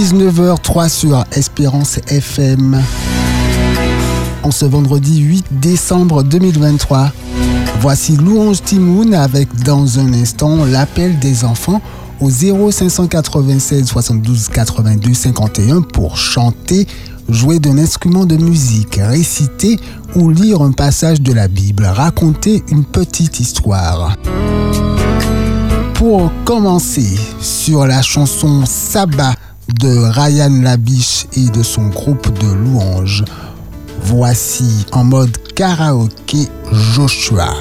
19h03 sur Espérance FM. En ce vendredi 8 décembre 2023. Voici Louange Timoun avec dans un instant l'appel des enfants au 0596 72 82 51 pour chanter, jouer d'un instrument de musique, réciter ou lire un passage de la Bible, raconter une petite histoire. Pour commencer sur la chanson Sabbat de Ryan Labiche et de son groupe de louanges, voici en mode karaoké Joshua.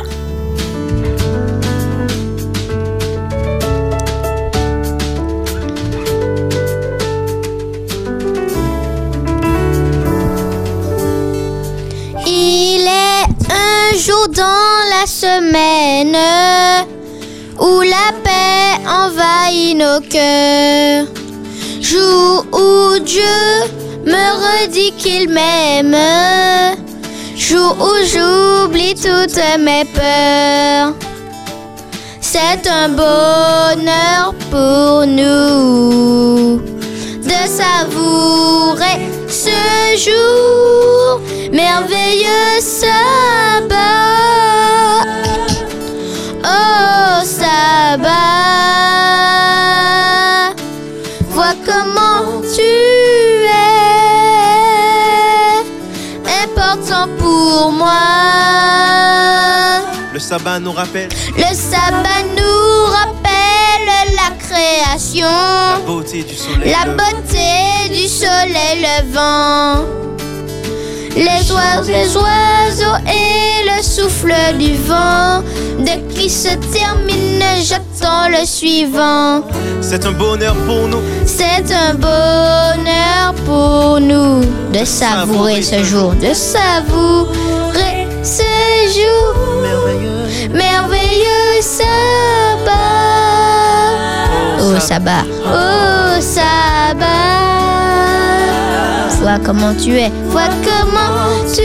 Il est un jour dans la semaine où la paix envahit nos cœurs. Jour où Dieu me redit qu'il m'aime. Jour où j'oublie toutes mes peurs. C'est un bonheur pour nous de savourer ce jour merveilleux sabbat. Le sabbat nous rappelle Le sabbat nous rappelle la création, la beauté du soleil. la le- beauté du soleil levant, les oiseaux, les oiseaux et le souffle du vent. Dès qu'il se termine, j'attends le suivant. C'est un bonheur pour nous. C'est un bonheur pour nous de savourer ce jour, de savourer ce Merveilleux. sabbat. Oh sabbat, oh sabbat. Vois comment tu es, vois comment tu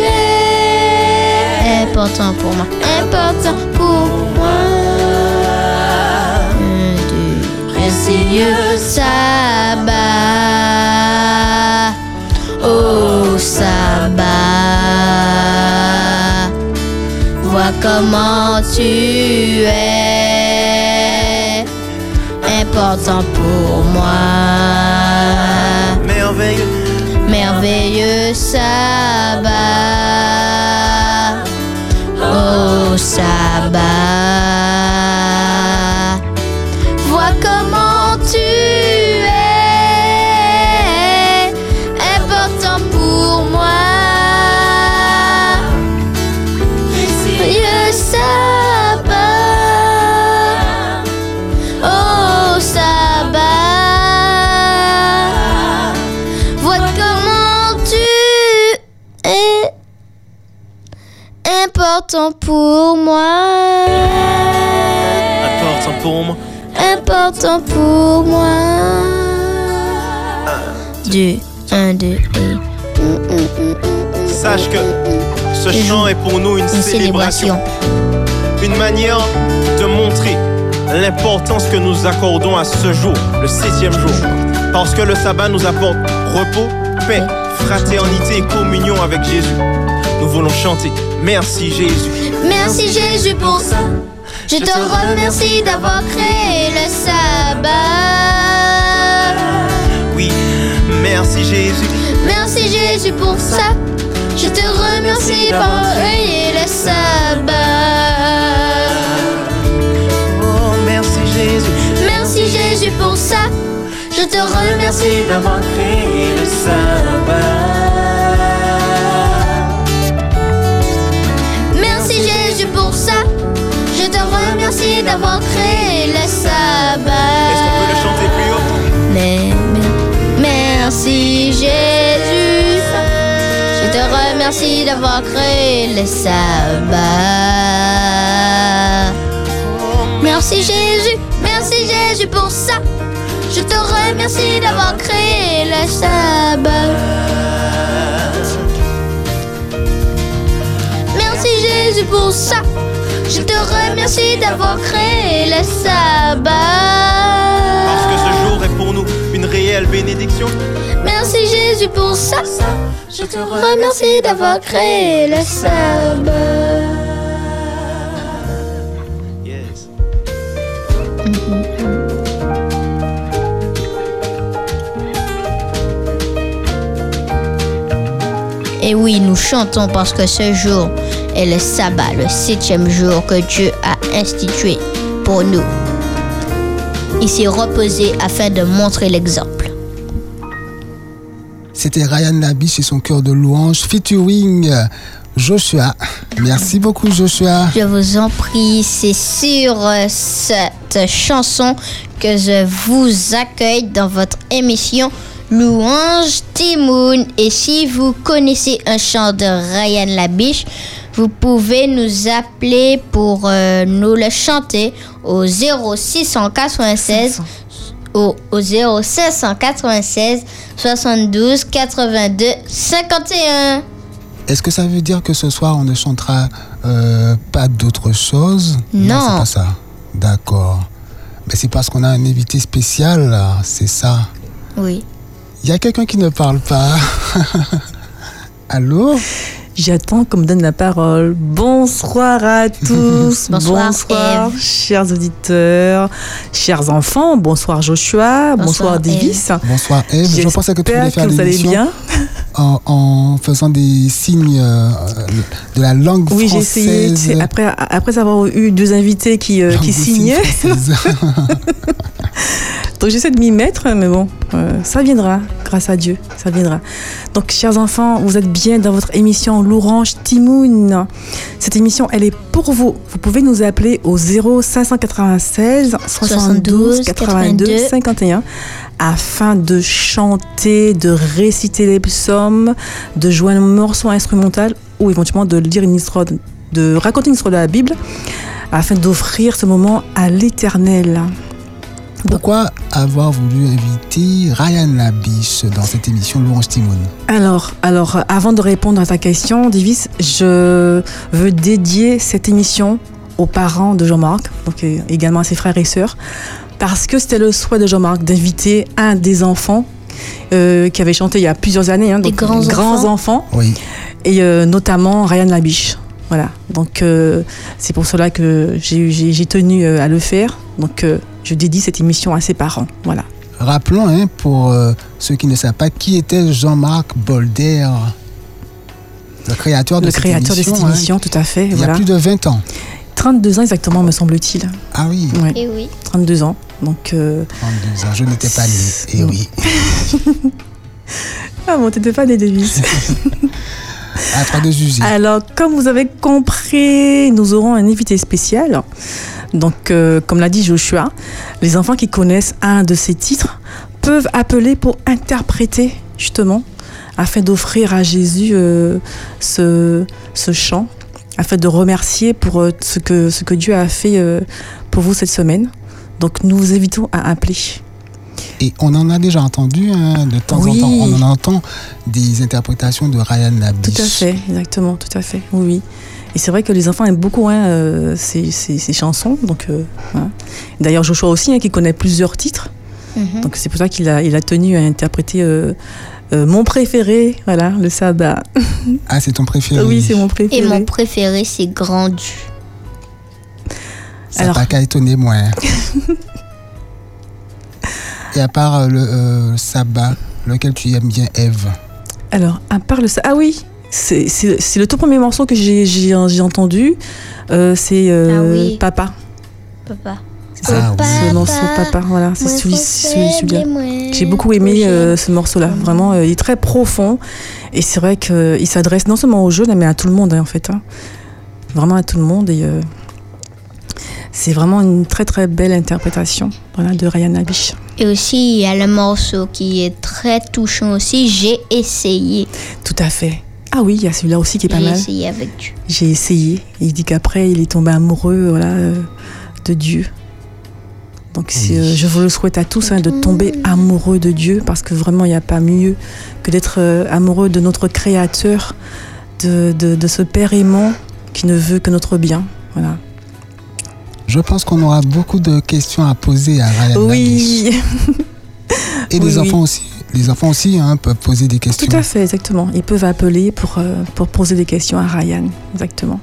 es. Important pour moi, important pour moi. Deux, précieux sabbat. Oh sabbat. Comment tu es important pour moi. Merveilleux. Merveilleux sabbat. Oh sabbat. Important pour moi. Important pour moi. Important pour moi. Deux, un, deux et. Sache que ce chant est pour nous une, Une célébration. Une manière de montrer l'importance que nous accordons à ce jour, le septième jour. Parce que le sabbat nous apporte repos, paix, fraternité et communion avec Jésus. Nous voulons chanter Merci Jésus. Merci Jésus pour ça. Je te remercie d'avoir créé le sabbat. Oui, merci Jésus. Merci Jésus pour ça. Je te remercie d'avoir créé le sabbat. Oh, merci Jésus. Merci Jésus pour ça. Je te remercie d'avoir créé le sabbat. Te remercie d'avoir créé le sabbat. Est-ce qu'on peut le chanter plus haut? Mais, mais- merci Jésus. Je te remercie d'avoir créé le sabbat. Merci Jésus, merci Jésus pour ça. Je te remercie d'avoir créé le sabbat. Merci Jésus pour ça. Je te remercie d'avoir créé le sabbat. Parce que ce jour est pour nous une réelle bénédictions. Merci Jésus pour ça. Je te remercie d'avoir créé le sabbat. Yes. Et oui, nous chantons parce que ce jour est le sabbat, le septième jour que Dieu a institué pour nous. Il s'est reposé afin de montrer l'exemple. C'était Ryan Nabish et son cœur de louange featuring Joshua. Merci beaucoup Joshua. Je vous en prie, c'est sur euh, cette chanson que je vous accueille dans votre émission Louange Timoun. Et si vous connaissez un chant de Ryan Labiche, vous pouvez nous appeler pour euh, nous le chanter au 0696 au, au 0796 72 82 51. Est-ce que ça veut dire que ce soir on ne chantera euh, pas d'autre chose? Non. c'est pas ça. D'accord. Mais c'est parce qu'on a un invité spécial, là, c'est ça. Oui. Il y a quelqu'un qui ne parle pas. Allô? J'attends qu'on me donne la parole. Bonsoir à tous. Bonsoir, Ève. chers auditeurs, chers enfants. Bonsoir Joshua. Bonsoir, Bonsoir, Davis. Bonsoir Eve. Je pensais que tu voulais faire que vous allez bien. en, en faisant des signes euh, de la langue Oui, j'ai essayé. française. tu sais, Après, après avoir eu deux invités qui, euh, qui signaient. Donc j'essaie de m'y mettre, mais bon, euh, ça viendra, grâce à Dieu, ça viendra. Donc chers enfants, vous êtes bien dans votre émission L'Orange Timoun. Cette émission, elle est pour vous. Vous pouvez nous appeler au 0596 72 82 51 afin de chanter, de réciter les psaumes, de jouer un morceau instrumental ou éventuellement de lire une histoire, de raconter une histoire de la Bible afin d'offrir ce moment à l'éternel. Pourquoi avoir voulu inviter Ryan Labiche dans cette émission Louange Timoun? Alors, alors, avant de répondre à ta question, Divis, je veux dédier cette émission aux parents de Jean-Marc, donc euh, également à ses frères et sœurs, parce que c'était le souhait de Jean-Marc d'inviter un des enfants euh, qui avait chanté il y a plusieurs années, hein, Des donc, grands enfants, Oui. et euh, notamment Ryan Labiche. Voilà, donc euh, c'est pour cela que j'ai tenu euh, à le faire. Donc euh, je dédie cette émission à ses parents. Voilà. Rappelons, hein, pour euh, ceux qui ne savent pas, qui était Jean-Marc Bolder, le créateur de Le cette créateur de émission. cette hein, émission, tout à fait. il y a plus de 20 ans. 32 ans exactement, me semble-t-il. Ah oui, Ouais. Et oui. 32 ans. Donc, euh, 32 ans. Je n'étais pas né. Et Non. oui. ah bon, t'étais pas des Davis. Alors, comme vous avez compris, nous aurons un invité spécial. Donc, euh, comme l'a dit Joshua, les enfants qui connaissent un de ces titres peuvent appeler pour interpréter, justement, afin d'offrir à Jésus euh, ce, ce chant, afin de remercier pour euh, ce, que, ce que Dieu a fait pour vous cette semaine. Donc, nous vous invitons à appeler. Et on en a déjà entendu hein, de temps Oui. en temps. On en entend des interprétations de Ryan Labiche. Tout à fait, exactement, tout à fait, oui, oui. Et c'est vrai que les enfants aiment beaucoup hein, euh, ces, ces- ces chansons. Donc, euh, voilà. D'ailleurs, Joshua aussi, hein, qui connaît plusieurs titres. Mhm. Donc, c'est pour ça qu'il a, il a tenu à interpréter euh, euh, mon préféré, voilà, le sabbat. Ah, c'est ton préféré. Oui, c'est mon préféré. Et mon préféré, c'est Grand Dieu. Ça Alors- n'a pas qu'à étonner moi. Et à part euh, le euh, sabbat, lequel tu aimes bien, Eve Alors, à part le sa- Ah oui, c'est c'est- c'est le tout premier morceau que j'ai j'ai- j'ai entendu. Euh, c'est euh, Ah oui. Papa. Papa. C'est ça, Ah oui. le morceau Papa. Voilà, c'est celui- celui- celui-là. J'ai beaucoup aimé euh, ce morceau-là. Vraiment, euh, il est très profond. Et c'est vrai qu'il s'adresse non seulement aux jeunes, mais à tout le monde, hein, en fait. hein. Vraiment à tout le monde. Et euh, c'est vraiment une très, très belle interprétation voilà, de Ryan Abish. Et aussi, il y a le morceau qui est très touchant aussi. J'ai essayé. Tout à fait. Ah oui, il y a celui-là aussi qui est pas J'ai mal. essayé avec Dieu. J'ai essayé. Il dit qu'après, il est tombé amoureux voilà, euh, de Dieu. Donc euh, je vous le souhaite à tous hein, de tomber amoureux de Dieu parce que vraiment il n'y a pas mieux que d'être euh, amoureux de notre Créateur, de, de, de ce Père aimant qui ne veut que notre bien. Voilà. Je pense qu'on aura beaucoup de questions à poser à Ryan. Oui, Et Oui, oui. enfants aussi. les enfants aussi hein, peuvent poser des questions. Tout à fait, exactement. Ils peuvent appeler pour, euh, pour poser des questions à Ryan. Exactement.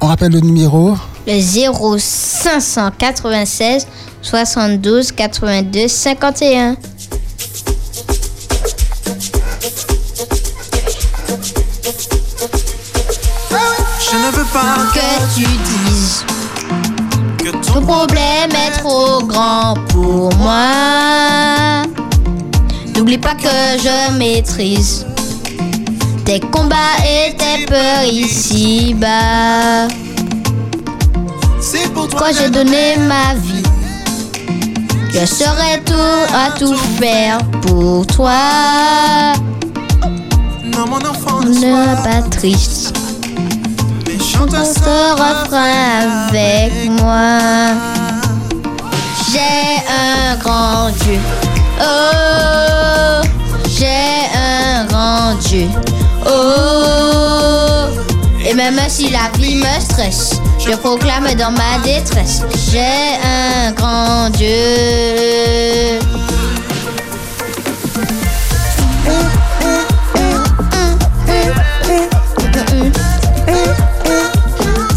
On rappelle le numéro Le 0596 72 82 51. Je ne veux pas Que tu dises ton problème est trop grand pour moi. N'oublie pas que je maîtrise tes combats et tes peurs ici-bas. Quoi j'ai donné ma vie. Je serai tout à tout faire pour toi. Non, mon enfant, Ne sois pas triste. Chante Ce refrain avec moi. J'ai un grand Dieu. Oh, j'ai un grand Dieu. Oh, et même si la vie me stresse, je proclame dans ma détresse. J'ai un grand Dieu.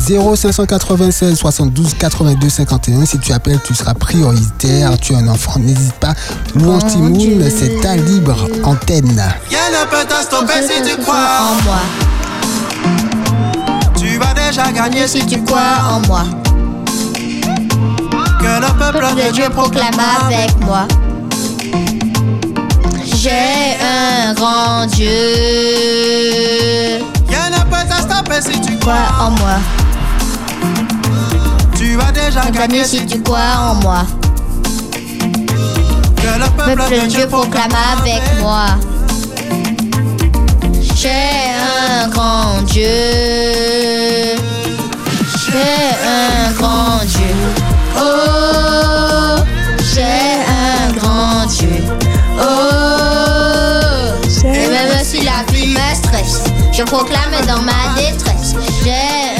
0596 72 82 51. Si tu appelles, tu seras prioritaire. Tu es un enfant, n'hésite pas. Louange Timoun, c'est ta libre antenne. Rien ne peut te stopper si tu en crois. moi. Tu vas déjà gagner Si tu crois en moi. que le peuple de Dieu proclame avec moi. J'ai un grand Dieu. Rien ne peut te stopper si tu crois. en moi. Tu vas déjà si tu crois en moi. que le peuple Peuple de Dieu proclame avec moi. J'ai un grand Dieu. J'ai un grand Dieu. Oh, j'ai un grand Dieu. Oh, et même si la vie me stresse, je proclame dans ma détresse. J'ai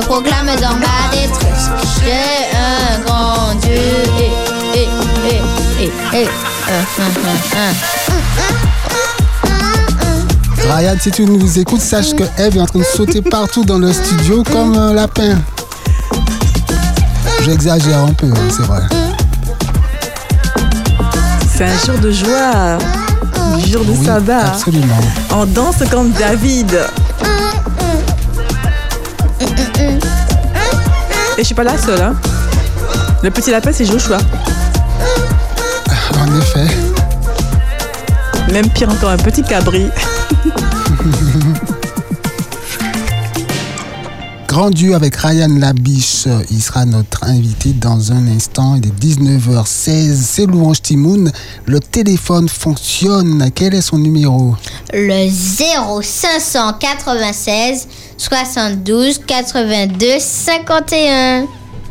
je proclame dans ma détresse. J'ai un grand Dieu. Eh, eh, eh. Ryan, si tu nous écoutes, sache que Eve est en train de sauter partout dans le studio comme un lapin. J'exagère un peu, c'est vrai. C'est un jour de joie, un jour de Oui, sabbat. absolument. On danse comme David. Et je suis pas la seule. Hein. Le petit lapin, c'est Joshua. En effet. Même pire encore, un petit cabri. Grand Dieu avec Ryan Labiche, il sera notre invité dans un instant. Il est 19h16, c'est Louange Timoun. Le téléphone fonctionne. Quel est son numéro? Le 0596 72 82 51.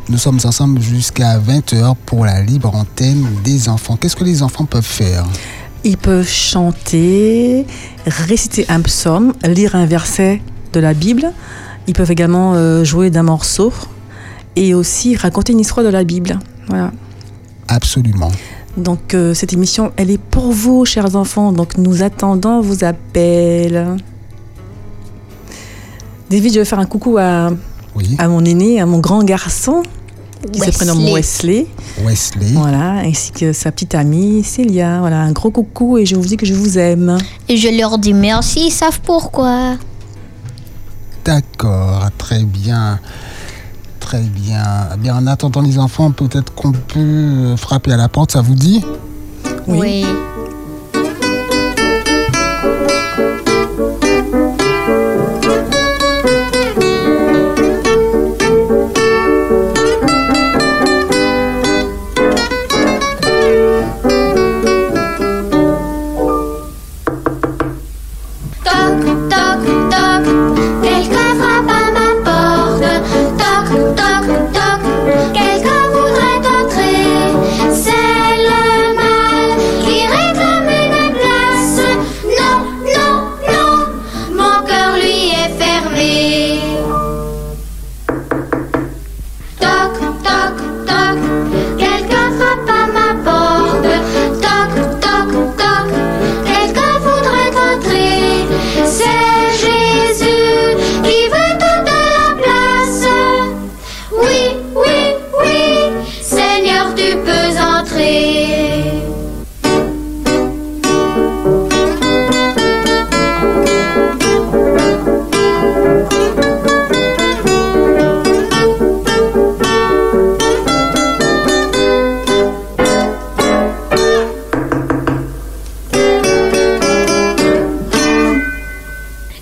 Nous sommes ensemble jusqu'à 20h pour la libre antenne des enfants. Qu'est-ce que les enfants peuvent faire? Ils peuvent chanter, réciter un psaume, lire un verset de la Bible. Ils peuvent également euh, jouer d'un morceau et aussi raconter une histoire de la Bible. Voilà. Absolument. Donc euh, cette émission, elle est pour vous, chers enfants. Donc nous attendons vos appels. David, je vais faire un coucou à, Oui, à mon aîné, à mon grand garçon, qui se Wesley. prénomme Wesley. Wesley. Voilà, ainsi que sa petite amie Célia. Voilà, un gros coucou et je vous dis que je vous aime. Et je leur dis merci, ils savent pourquoi. D'accord, très bien. Très bien. Eh bien. En attendant les enfants, peut-être qu'on peut frapper à la porte, ça vous dit? Oui. oui.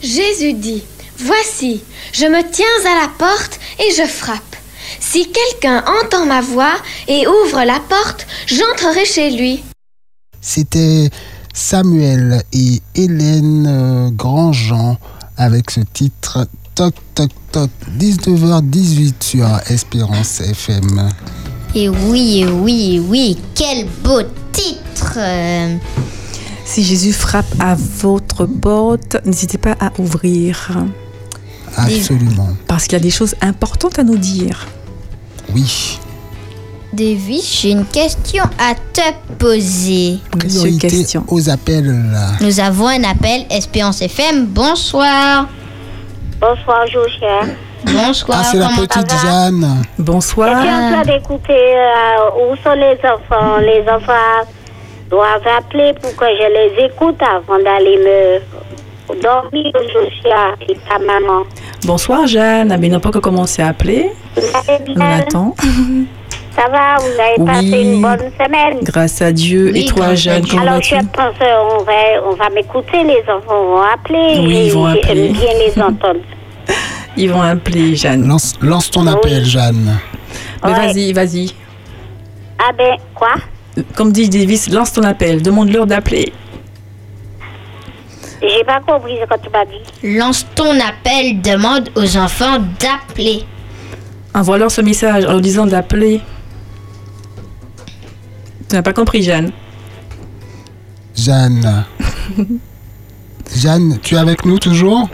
Jésus dit, Voici, je me tiens à la porte et je frappe. Si quelqu'un entend ma voix et ouvre la porte, j'entrerai chez lui. C'était Samuel et Hélène euh, Grandjean avec ce titre Toc Toc Toc 19h18 sur Espérance FM. Et oui, et oui, et oui, quel beau titre euh, Si Jésus frappe à votre porte, n'hésitez pas à ouvrir. Absolument. Parce qu'il y a des choses importantes à nous dire. Oui. Davis, j'ai une question à te poser. Monsieur, Priorité question. aux appels. là. Nous avons un appel Espérance FM. Bonsoir. Bonsoir, Josia. Bonsoir. Ah, c'est la petite Jeanne. Je suis Bonsoir. en train d'écouter euh, où sont les enfants? Les enfants doivent appeler pour que je les écoute avant d'aller me dormir, Josia et ta maman. Bonsoir Jeanne. Mais n'a pas encore commencé à appeler. On attend. Ça va? Vous avez Oui. passé une bonne semaine? Grâce à Dieu. Oui, Et toi Jeanne, comment Alors, je pense qu'on va, on va m'écouter, les enfants vont appeler. Oui, ils vont appeler. Bien les entendre. Ils vont appeler Jeanne. Lance, lance ton Oui. appel, Jeanne. Mais Ouais. vas-y, vas-y. Ah ben, quoi? Comme dit Davis, lance ton appel. Demande-leur d'appeler. J'ai pas compris ce que tu m'as dit. Lance ton appel, demande aux enfants d'appeler. Envoie-leur ce message en leur disant d'appeler. Tu n'as pas compris Jeanne Jeanne. Jeanne, tu es avec nous toujours?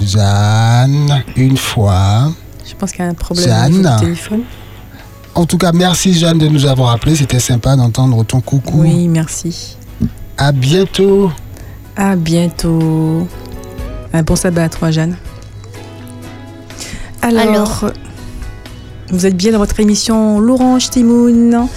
Jeanne, une fois. Je pense qu'il y a un problème Jeanne. téléphone. En tout cas, merci Jeanne de nous avoir appelé. C'était sympa d'entendre ton coucou. Oui, merci. À bientôt. À bientôt. Un bon sabbat à toi, Jeanne. Alors, Alors. vous êtes bien dans votre émission L'Orange Timoun.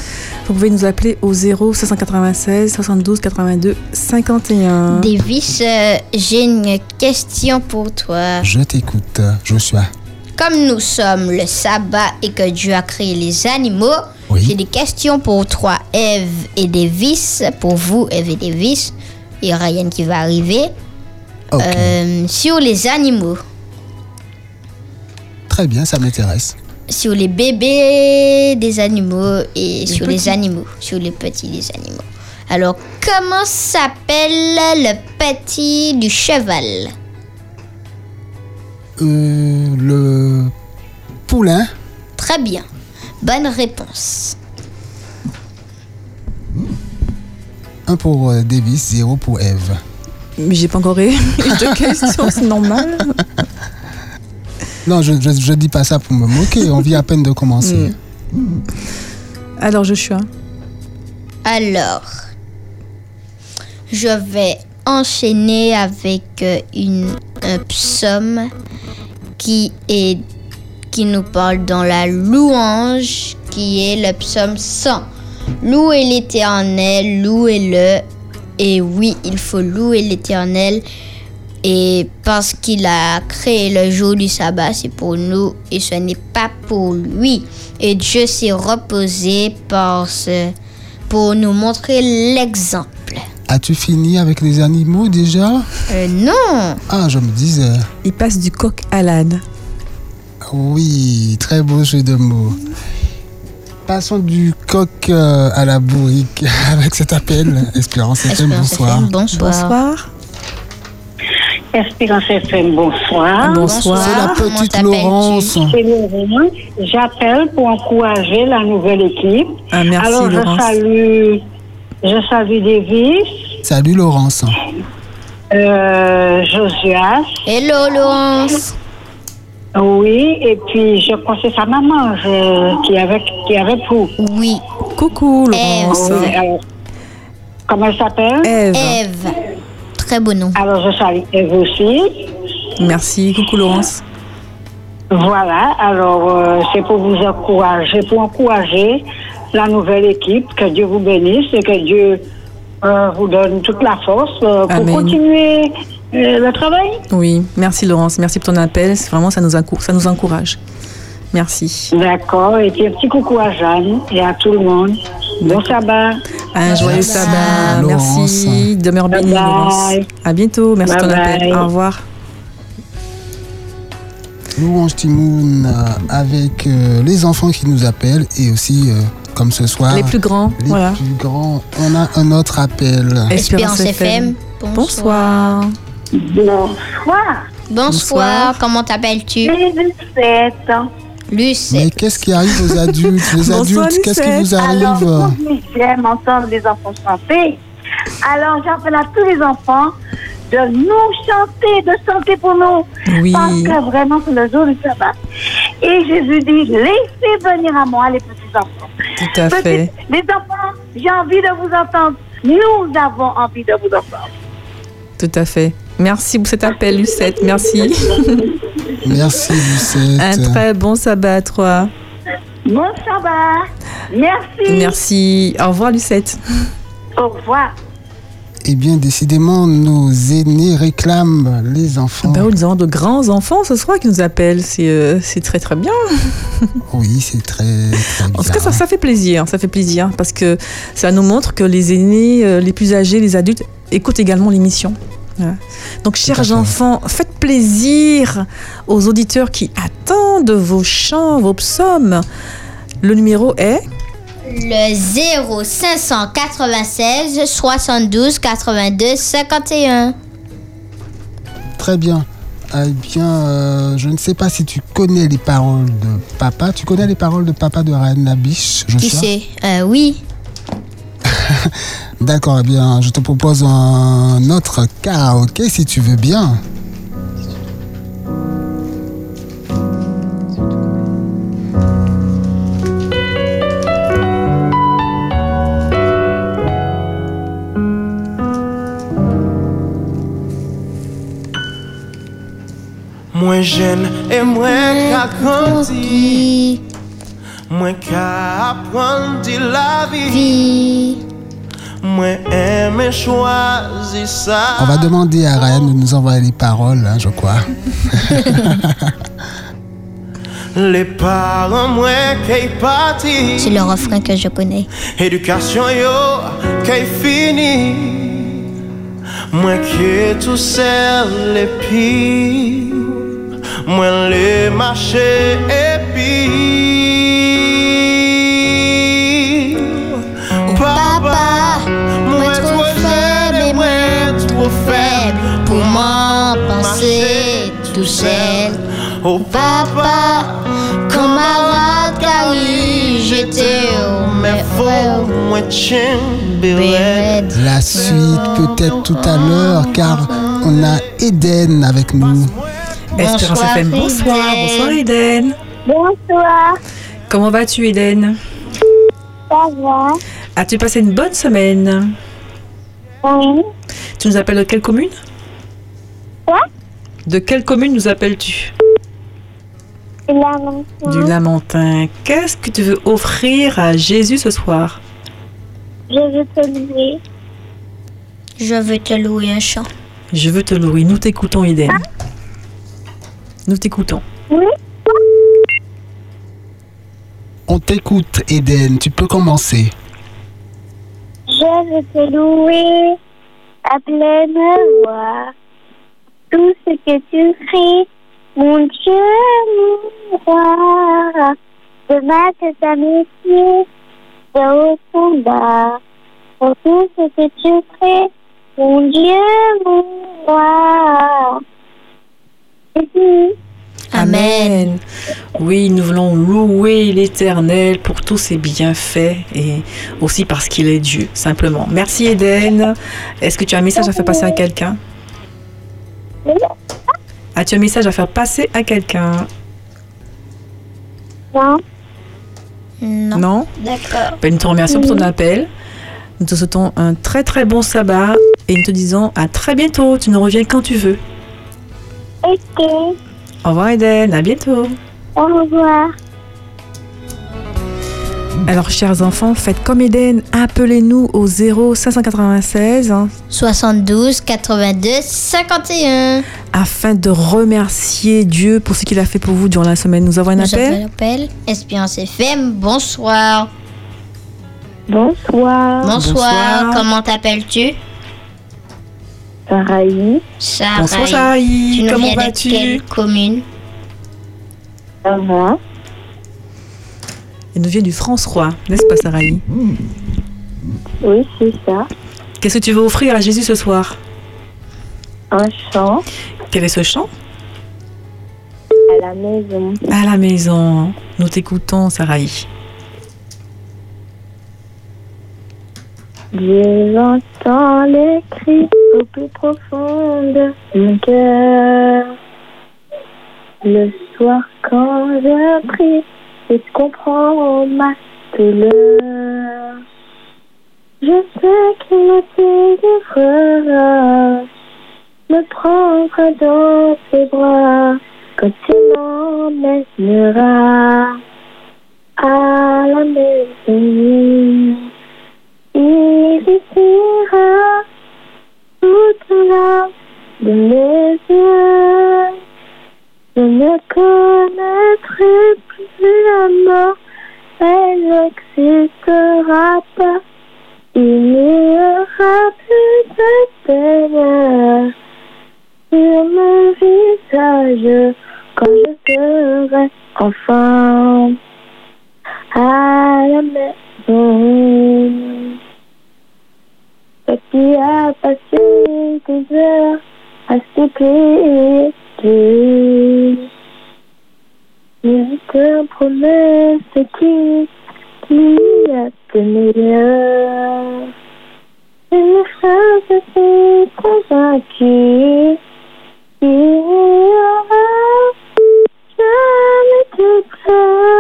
Vous pouvez nous appeler au 0 596 72 82 51. Davis, euh, j'ai une question pour toi. Je t'écoute, Joshua. Comme nous sommes le sabbat et que Dieu a créé les animaux, Oui. j'ai des questions pour toi, Eve et Davis. Pour vous, Eve et Davis. Il y a Ryan qui va arriver. Euh, sur les animaux, Très bien, ça m'intéresse. sur les bébés des animaux et sur les animaux, sur les petits des animaux. Alors, comment s'appelle le petit du cheval? Le poulain. Très bien. Bonne réponse. Un pour euh, Davis, zéro pour Eve. Mais j'ai pas encore eu de questions, c'est normal. Non, je, je, je dis pas ça pour me moquer. On vient à peine de commencer. Alors, Joshua, Alors, je vais enchaîner avec euh, une, un psaume qui nous parle dans la louange, qui est le psaume 100. Louez l'Éternel, louez-le. Et oui, il faut louer l'Éternel. Et parce qu'il a créé le jour du sabbat, c'est pour nous et ce n'est pas pour lui. Et Dieu s'est reposé pour nous montrer l'exemple. As-tu fini avec les animaux déjà? Euh, non, Ah, je me disais. il passe du coq à l'âne. Oui, très beau jeu de mots. Passons du coq euh, à la bourrique avec cet appel. Espérance FM, Espérance bonsoir. FM, bonsoir. Bonsoir. Espérance FM, bonsoir. Bonsoir. C'est la petite Laurence. C'est. J'appelle pour encourager la nouvelle équipe. Ah, merci, Alors, je salue, je salue Davis, Salut Laurence. euh, Josias, Hello Laurence. oui, et puis je crois que c'est sa maman je- qui est avec, qui est avec vous. Oui, Coucou, Laurence. Alors, comment elle s'appelle? Ève. Eve. Très beau nom. Alors, je salue Eve aussi. Merci. Coucou, Laurence. Voilà, alors euh, c'est pour vous encourager, pour encourager la nouvelle équipe. Que Dieu vous bénisse et que Dieu euh, vous donne toute la force euh, pour continuer euh, le travail. Oui, merci Laurence, merci pour ton appel. Vraiment, ça nous, encou- ça nous encourage. Merci. D'accord, et puis un petit coucou à Jeanne et à tout le monde. Bon sabbat. Un joyeux sabbat. Laurence. Merci. Demeure bénie. Laurence. À bientôt. Merci de ton Bye appel. bye. Au revoir. Louange Timoun avec euh, les enfants qui nous appellent et aussi, euh, comme ce soir, Les plus grands. les voilà. plus grands. On a un autre appel. Espérance FM. Bonsoir. Bonsoir. Bonsoir. Bonsoir. Comment t'appelles-tu? Lucette. Luce. Mais qu'est-ce qui arrive aux adultes Les Bonsoir, adultes, qu'est-ce qui vous arrive? J'aime entendre les enfants chanter. Alors, j'appelle à tous les enfants de nous chanter, de chanter pour nous. Oui. Parce que vraiment, c'est le jour du sabbat. Et Jésus dit, laissez venir à moi les petits enfants. Tout à fait. Les enfants, j'ai envie de vous entendre. Nous avons envie de vous entendre. Tout à fait. Merci pour cet appel, Lucette. Merci. Merci, Lucette. Un très bon sabbat à toi. Bon sabbat. Merci. Merci. Au revoir, Lucette. Au revoir. Eh bien, décidément, nos aînés réclament les enfants. Ben, nous avons de grands enfants ce soir qui nous appellent. C'est euh, c'est très, très bien. Oui, c'est très, très En tout cas, ça, fait plaisir. Ça fait plaisir parce que ça nous montre que les aînés, euh, les plus âgés, les adultes écoutent également l'émission. Donc, chers enfants, faites plaisir aux auditeurs qui attendent vos chants, vos psaumes. Le numéro est Le 0 596 72 82 51. Très bien. Eh bien, euh, je ne sais pas si tu connais les paroles de papa. Tu connais les paroles de papa de Ryan Nabish, Qui Joshua c'est? Euh, Oui. D'accord, eh bien, je te propose un autre karaoké si tu veux bien. Jeune et moins qu'à grandir, Qui moins qu'à apprendre de la vie, vit moins aimer choisir ça. On va demander à Ryan de nous envoyer les paroles, hein, je crois. Les parents moins qui parti, C'est le refrain que je connais. éducation yo qui fini, moins que tout seul les pires, moins les marchés et pire. Papa, moi trop faible et moi trop faible pour m'en penser tout seul. Oh Papa, car oui, j'étais au mais faut moins chimberer. La suite peut-être tout à l'heure, car on a Eden avec nous. Espérance Bonsoir, FM. Bonsoir. Eden. Bonsoir, Eden. Bonsoir. Comment vas-tu, Eden Ça va? As-tu passé une bonne semaine? Oui. Tu nous appelles de quelle commune? Quoi? De quelle commune nous appelles-tu? La Du Lamentin. Qu'est-ce que tu veux offrir à Jésus ce soir? Je veux te louer. Je veux te louer un chant. Je veux te louer. Nous t'écoutons, Eden. Nous t'écoutons. On t'écoute, Eden. Tu peux commencer. Je veux te louer à pleine voix. Tout ce que tu fais, mon Dieu, mon roi. De ma tête à mes pieds, de haut en bas. Pour tout ce que tu fais, mon Dieu, mon roi. Amen. Oui, nous voulons louer l'Éternel pour tous ses bienfaits et aussi parce qu'il est Dieu, simplement. Merci Eden. Est-ce que tu as un message à faire passer à quelqu'un? As-tu un message à faire passer à quelqu'un? Non, Non. Non? D'accord. Ben, Nous te remercions pour ton appel. Nous te souhaitons un très très bon sabbat et nous te disons à très bientôt. Tu nous reviens quand tu veux. Ok. Au revoir Eden, à bientôt. Au revoir. Alors, chers enfants, faites comme Eden, appelez-nous au 0 596 hein, 72 82 51. afin de remercier Dieu pour ce qu'il a fait pour vous durant la semaine. Nous avons un Nous appel. avons un appel. Espérance FM, bonsoir. Bonsoir. Bonsoir. Bonsoir. Comment t'appelles-tu? Saraï. Sarah. Bonsoir Tu nous comment vas-tu? quelle commune? Ça va Elle nous vient du France-Roi, n'est-ce pas Saraï Oui, c'est ça. Qu'est-ce que tu veux offrir à Jésus ce soir? Un chant Quel est ce chant? À la maison. À la maison. Nous t'écoutons Saraï. Je j'entends les cris au plus profond de mon cœur. Le soir quand je prie, et je comprends ma douleur. Je sais qu'il me délivrera, me prendra dans ses bras quand il m'emmènera à la maison. Je ne connaîtrai plus la mort, elle n'existera pas. Il n'y aura plus de peine sur mon visage quand je serai enfant à la maison. Ce qui a passé des heures à Dieu. Je te promets ce qui, qui est le meilleur. Me sens assez convaincue qu'il n'y aura jamais de pleurs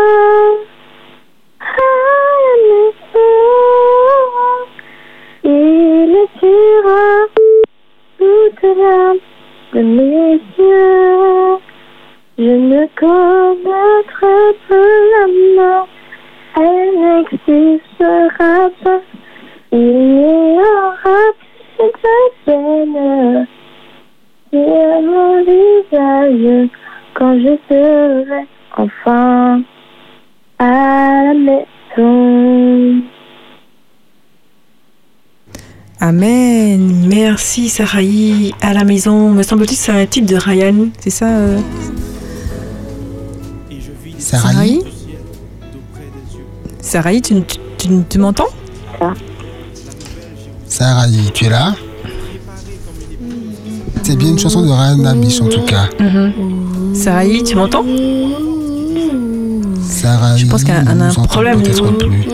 Saraï. À la maison. Me semble-t-il que c'est un titre de Ryan. C'est ça euh, Saraï Saraï, tu, tu, tu- tu m'entends? Saraï, tu es là? C'est bien une chanson de Ryan Nabish en tout cas. Saraï, tu m'entends? Je pense qu'il y a un, problème. peut-être plus.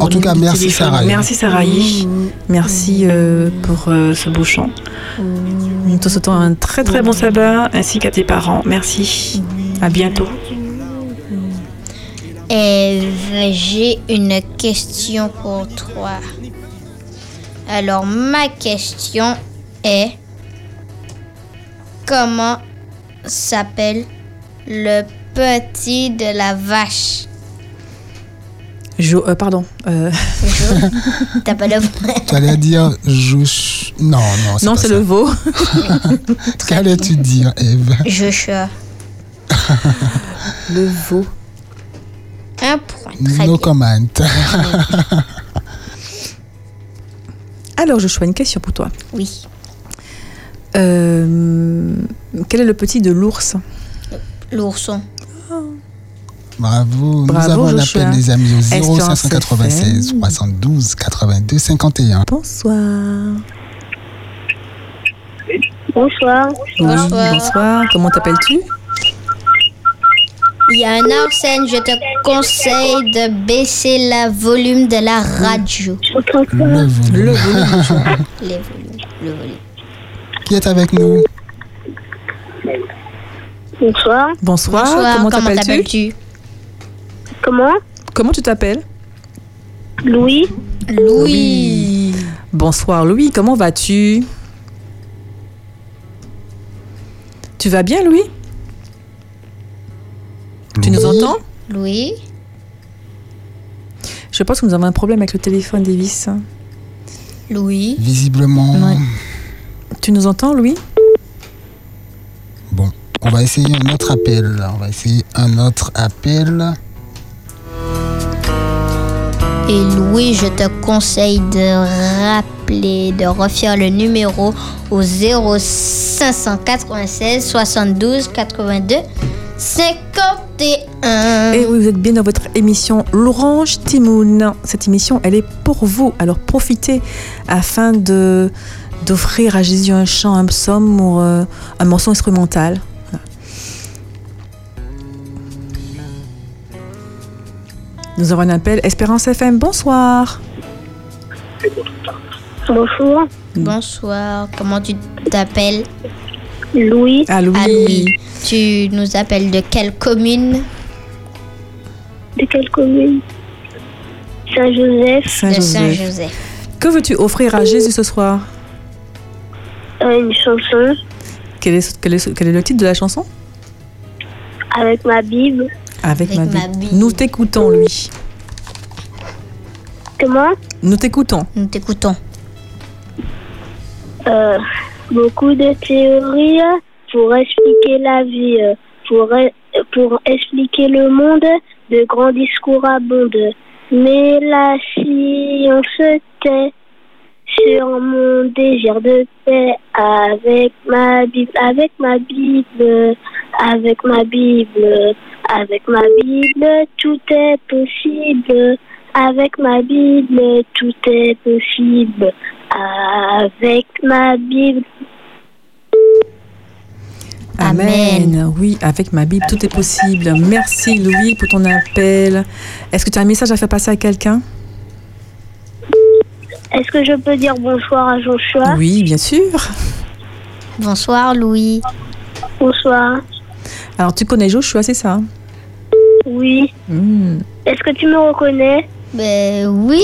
En tout cas, merci Téléphone. Saraï. Merci Saraï. Merci euh, pour euh, ce beau chant. Nous te souhaitons un très très bon sabbat ainsi qu'à tes parents. Merci. À bientôt. Eve, j'ai une question pour toi. Alors, ma question est comment s'appelle le petit de la vache Jo, euh, pardon. euh, T'as pas de Tu allais dire Jouch. Non, non, c'est non, c'est le veau. Qu'allais-tu dire, Eve? Joshua. Le veau. Un point. Très No bien. comment. Alors, Joshua, une question pour toi. Oui. Euh, quel est le petit de l'ours? L'ourson. Bravo. Bravo, Nous avons un Joshua. appel, les amis, au Espérance 0596 FM. 72 82 51. Bonsoir. Bonsoir. Oui, Bonsoir. bonsoir. Comment t'appelles-tu? Il y a un Arsène, je te conseille de baisser le volume de la radio. Le volume. Le volume. Le volume. Qui est avec nous? Bonsoir. Bonsoir. Bonsoir, Comment comment t'appelles-tu Comment Comment tu t'appelles Louis. Louis. Bonsoir Louis, comment vas-tu Tu vas bien Louis Tu nous Louis. entends Louis. Je pense que nous avons un problème avec le téléphone, Davis. Louis. Visiblement. Ouais. Tu nous entends, Louis on va essayer un autre appel. On va essayer un autre appel. Et Louis, je te conseille de rappeler, de refaire le numéro au 0596 72 82 51. Et oui, vous êtes bien dans votre émission L'Orange Timoun. Cette émission, elle est pour vous. Alors profitez afin de d'offrir à Jésus un chant, un psaume ou euh, un morceau instrumental. Nous avons un appel. Espérance FM, bonsoir. Bonjour, Bonsoir, comment tu t'appelles? Louis. Ah, Louis. Ah, Louis. Tu nous appelles de quelle commune? De quelle commune? Saint-Joseph. De Saint-Joseph. Que veux-tu offrir à Jésus ce soir? Euh, une chanson quel est, quel est- quel est le titre de la chanson? Avec ma Bible. Avec, Avec ma, ma Bible. Bible. Nous t'écoutons, Louis. Comment? Nous t'écoutons. Nous t'écoutons. Euh, Beaucoup de théories pour expliquer la vie, pour, pour expliquer le monde, de grands discours abondent. Mais la science tait sur mon désir de paix avec ma Bible, avec ma Bible, avec ma Bible, avec ma Bible, tout est possible. Avec ma Bible, tout est possible. Avec ma Bible, Amen. Oui, avec ma Bible, tout est possible. Merci Louis pour ton appel. Est-ce que tu as un message à faire passer à quelqu'un? Est-ce que je peux dire bonsoir à Joshua Oui, bien sûr. Bonsoir, Louis. Bonsoir. Alors, tu connais Joshua, c'est ça Oui. Hmm. Est-ce que tu me reconnais Ben oui,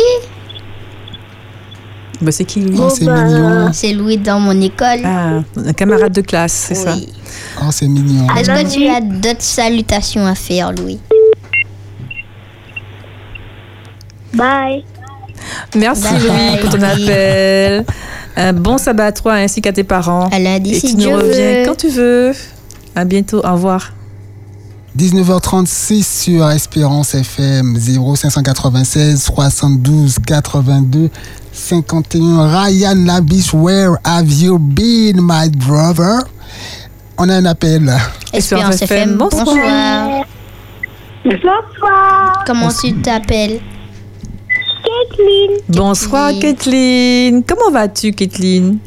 Bah, C'est qui Louis Oh, c'est bah, mignon. c'est Louis dans mon école. Ah, un camarade de classe, c'est ça Oui. Oh, c'est mignon. Est-ce Ah, que tu as d'autres salutations à faire, Louis? Bye. Merci Bye Louis bye, pour ton appel. Un bon sabbat à toi ainsi qu'à tes parents. À lundi, Et si tu Dieu nous reviens veut. quand tu veux. À bientôt, au revoir. 19h36 sur Espérance FM 0596 72 82 51. Ryan Labiche, where have you been, my brother? On a un appel. Espérance FM, bonsoir. bonsoir. Bonsoir. Comment tu t'appelles? Kathleen. Bonsoir Kathleen. Comment vas-tu Kathleen?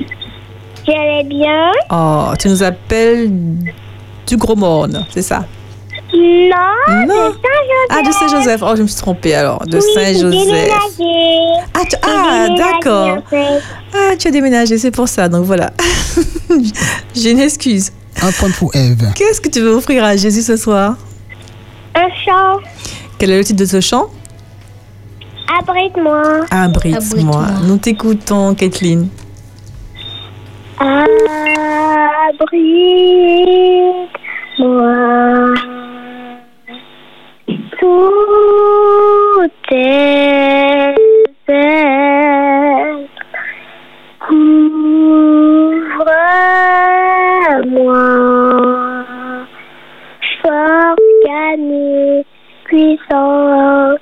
Je vais bien. Oh, tu nous appelles du Gros Morne, c'est ça? Non. Non. Ah, de Saint-Joseph. Oh, je me suis trompée alors. De Oui, Saint-Joseph. Ah, tu- ah d'accord. en fait. Ah, tu as déménagé, c'est pour ça. Donc voilà. J'ai une excuse. Un point pour Eve. Qu'est-ce que tu veux offrir à Jésus ce soir? Un chant. Quel est le titre de ce chant? Abrite-moi. Abrite-moi. Nous t'écoutons, Kathleen. Abrite-moi. Tout est. Ouvre-moi. Fort, cané, puissant.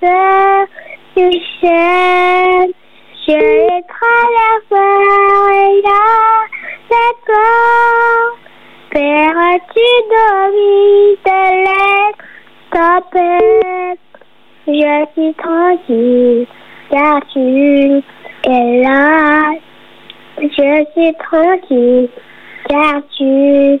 Se déchaînent, je. Père, tu. Je suis tranquille, car tu es là. Je suis tranquille, car tu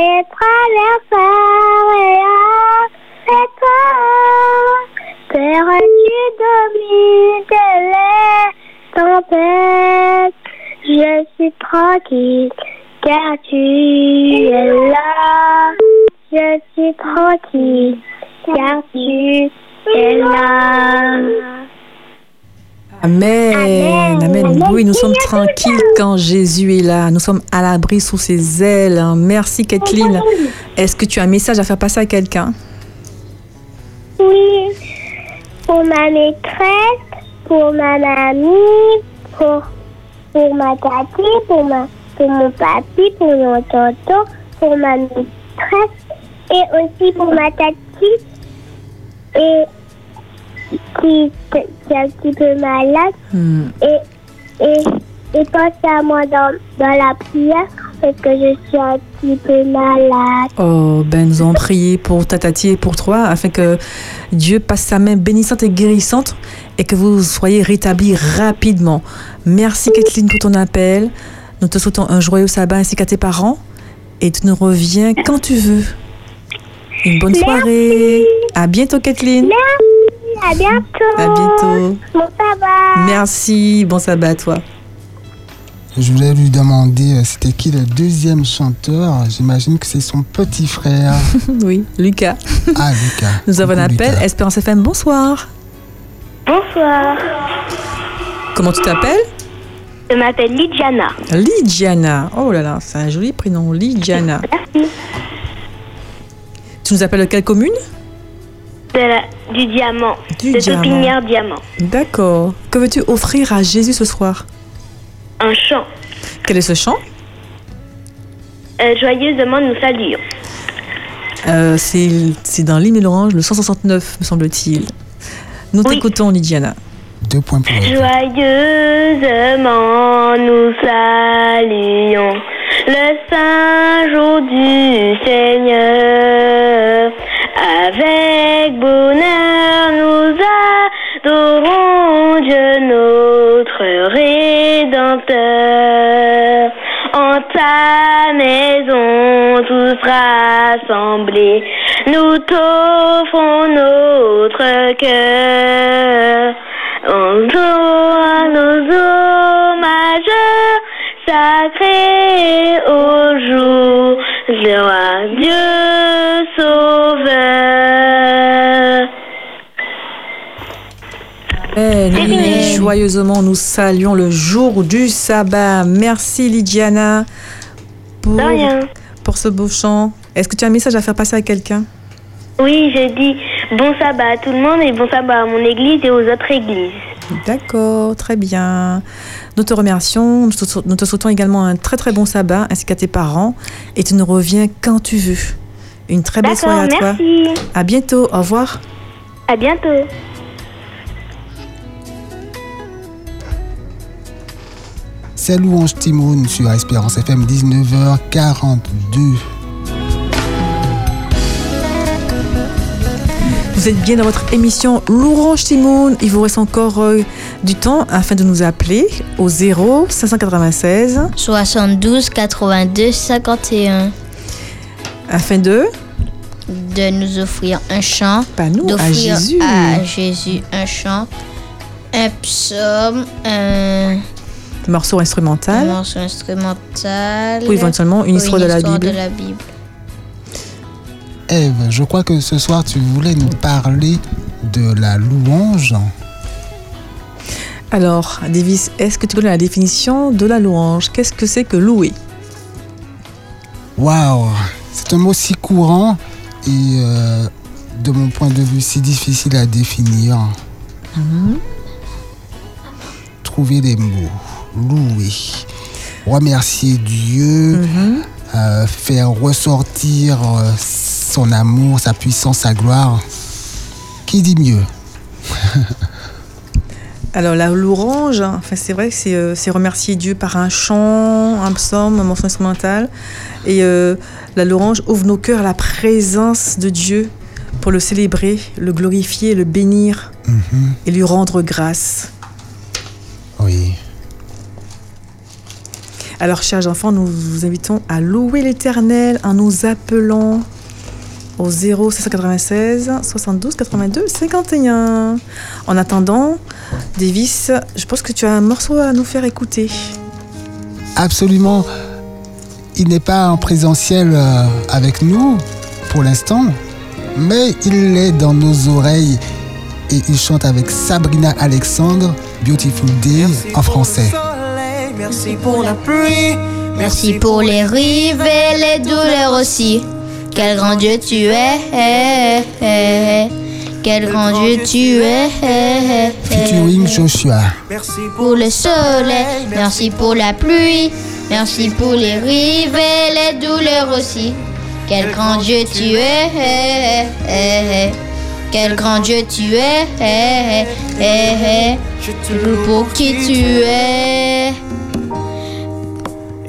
et traversera et toi, Père, tu domines les tempêtes. Je suis tranquille car tu es là. Je suis tranquille car tu es là. Amen. Amen. Amen. Oui, nous sommes tranquilles quand Jésus est là. Nous sommes à l'abri sous ses ailes. Merci, Kathleen. Est-ce que tu as un message à faire passer à quelqu'un? Oui, pour ma maîtresse, pour ma mamie, pour, pour ma tati, pour, ma, pour mon papy, pour mon tonton, pour ma maîtresse et aussi pour ma tati et qui, qui est un petit peu malade Hmm. et, et, à moi dans, dans la prière parce que je suis un petit peu malade. Oh, ben nous allons prier pour ta tati et pour toi afin que Dieu passe sa main bénissante et guérissante et que vous soyez rétablis rapidement. Merci Kathleen pour ton appel. Nous te souhaitons un joyeux sabbat ainsi qu'à tes parents et tu nous reviens quand tu veux. Une bonne soirée. À bientôt Kathleen. À bientôt. À bientôt. Bon sabbat. Merci. Bon sabbat à toi. Je voulais lui demander euh, c'était qui le deuxième chanteur? J'imagine que c'est son petit frère. Oui, Lucas. Ah, Lucas. Nous avons un appel. Lucas. Espérance FM, bonsoir. Bonsoir. Comment tu t'appelles? Je m'appelle Lidjana. Lydiana. Oh là là, c'est un joli prénom, Lydiana. Merci. Tu nous appelles de quelle commune? De la- du diamant. Du de diamant. Diamant. D'accord. Que veux-tu offrir à Jésus ce soir? Un chant. Quel est ce chant? Euh, joyeusement nous saluons. Euh, C'est c'est dans l'hymne et l'orange, le 169, me semble-t-il. Nous Oui. t'écoutons, Lydiana. Deux points pour. Joyeusement nous saluons le saint jour du Seigneur. Nous t'offrons notre cœur. En à nos hommages sacrés au jour le roi Dieu sauveur. C'est fini. Joyeusement, nous saluons le jour du sabbat. Merci, Lydiana, pour, pour ce beau chant. Est-ce que tu as un message à faire passer à quelqu'un? Oui, j'ai dit bon sabbat à tout le monde et bon sabbat à mon église et aux autres églises. D'accord, très bien. Nous te remercions. Nous te, souhaitons également un très très bon sabbat ainsi qu'à tes parents. Et tu nous reviens quand tu veux. Une très belle soirée à toi. merci. À bientôt. Au revoir. À bientôt. C'est Louange Timoun sur Espérance FM 19h42. Vous êtes bien dans votre émission L'Orange Timoun. Il vous reste encore euh, du temps afin de nous appeler au 0 596 72 82 51. afin de, De nous offrir un chant. pas nous, à Jésus. à Jésus un chant. Un psaume. Un, Morceau un instrumental morceau instrumental. ou éventuellement une ou histoire de la histoire Bible. de la Bible. Eve, je crois que ce soir tu voulais nous parler de la louange. Alors, Davis, est-ce que tu connais la définition de la louange? Qu'est-ce que c'est que louer? Waouh, c'est un mot si courant et euh, de mon point de vue si difficile à définir. Trouver des mots, louer, remercier Dieu, Mhm. euh, faire ressortir euh, son amour, sa puissance, sa gloire. Qui dit mieux? Alors la louange, hein, enfin, c'est vrai que c'est, euh, c'est remercier Dieu par un chant, un psaume, un morceau instrumental. Et euh, la louange ouvre nos cœurs à la présence de Dieu pour le célébrer, le glorifier, le bénir Mhm, et lui rendre grâce. Oui. Alors chers enfants, nous vous invitons à louer l'Éternel en nous appelant au 0 796 72 82 51. En attendant, Davis, je pense que tu as un morceau à nous faire écouter. Absolument. Il n'est pas en présentiel euh, avec nous pour l'instant, mais il est dans nos oreilles et il chante avec Sabrina Alexandre, Beautiful Day en français. Merci pour la pluie. Merci pour les rives et les douleurs aussi. Quel grand Dieu tu es? Quel grand Dieu tu es? Featuring Joshua. Merci Pour le soleil, merci pour la pluie. Merci pour les rives et les douleurs aussi. Quel grand Dieu tu es? Quel grand Dieu tu es? Je te Pour qui tu es?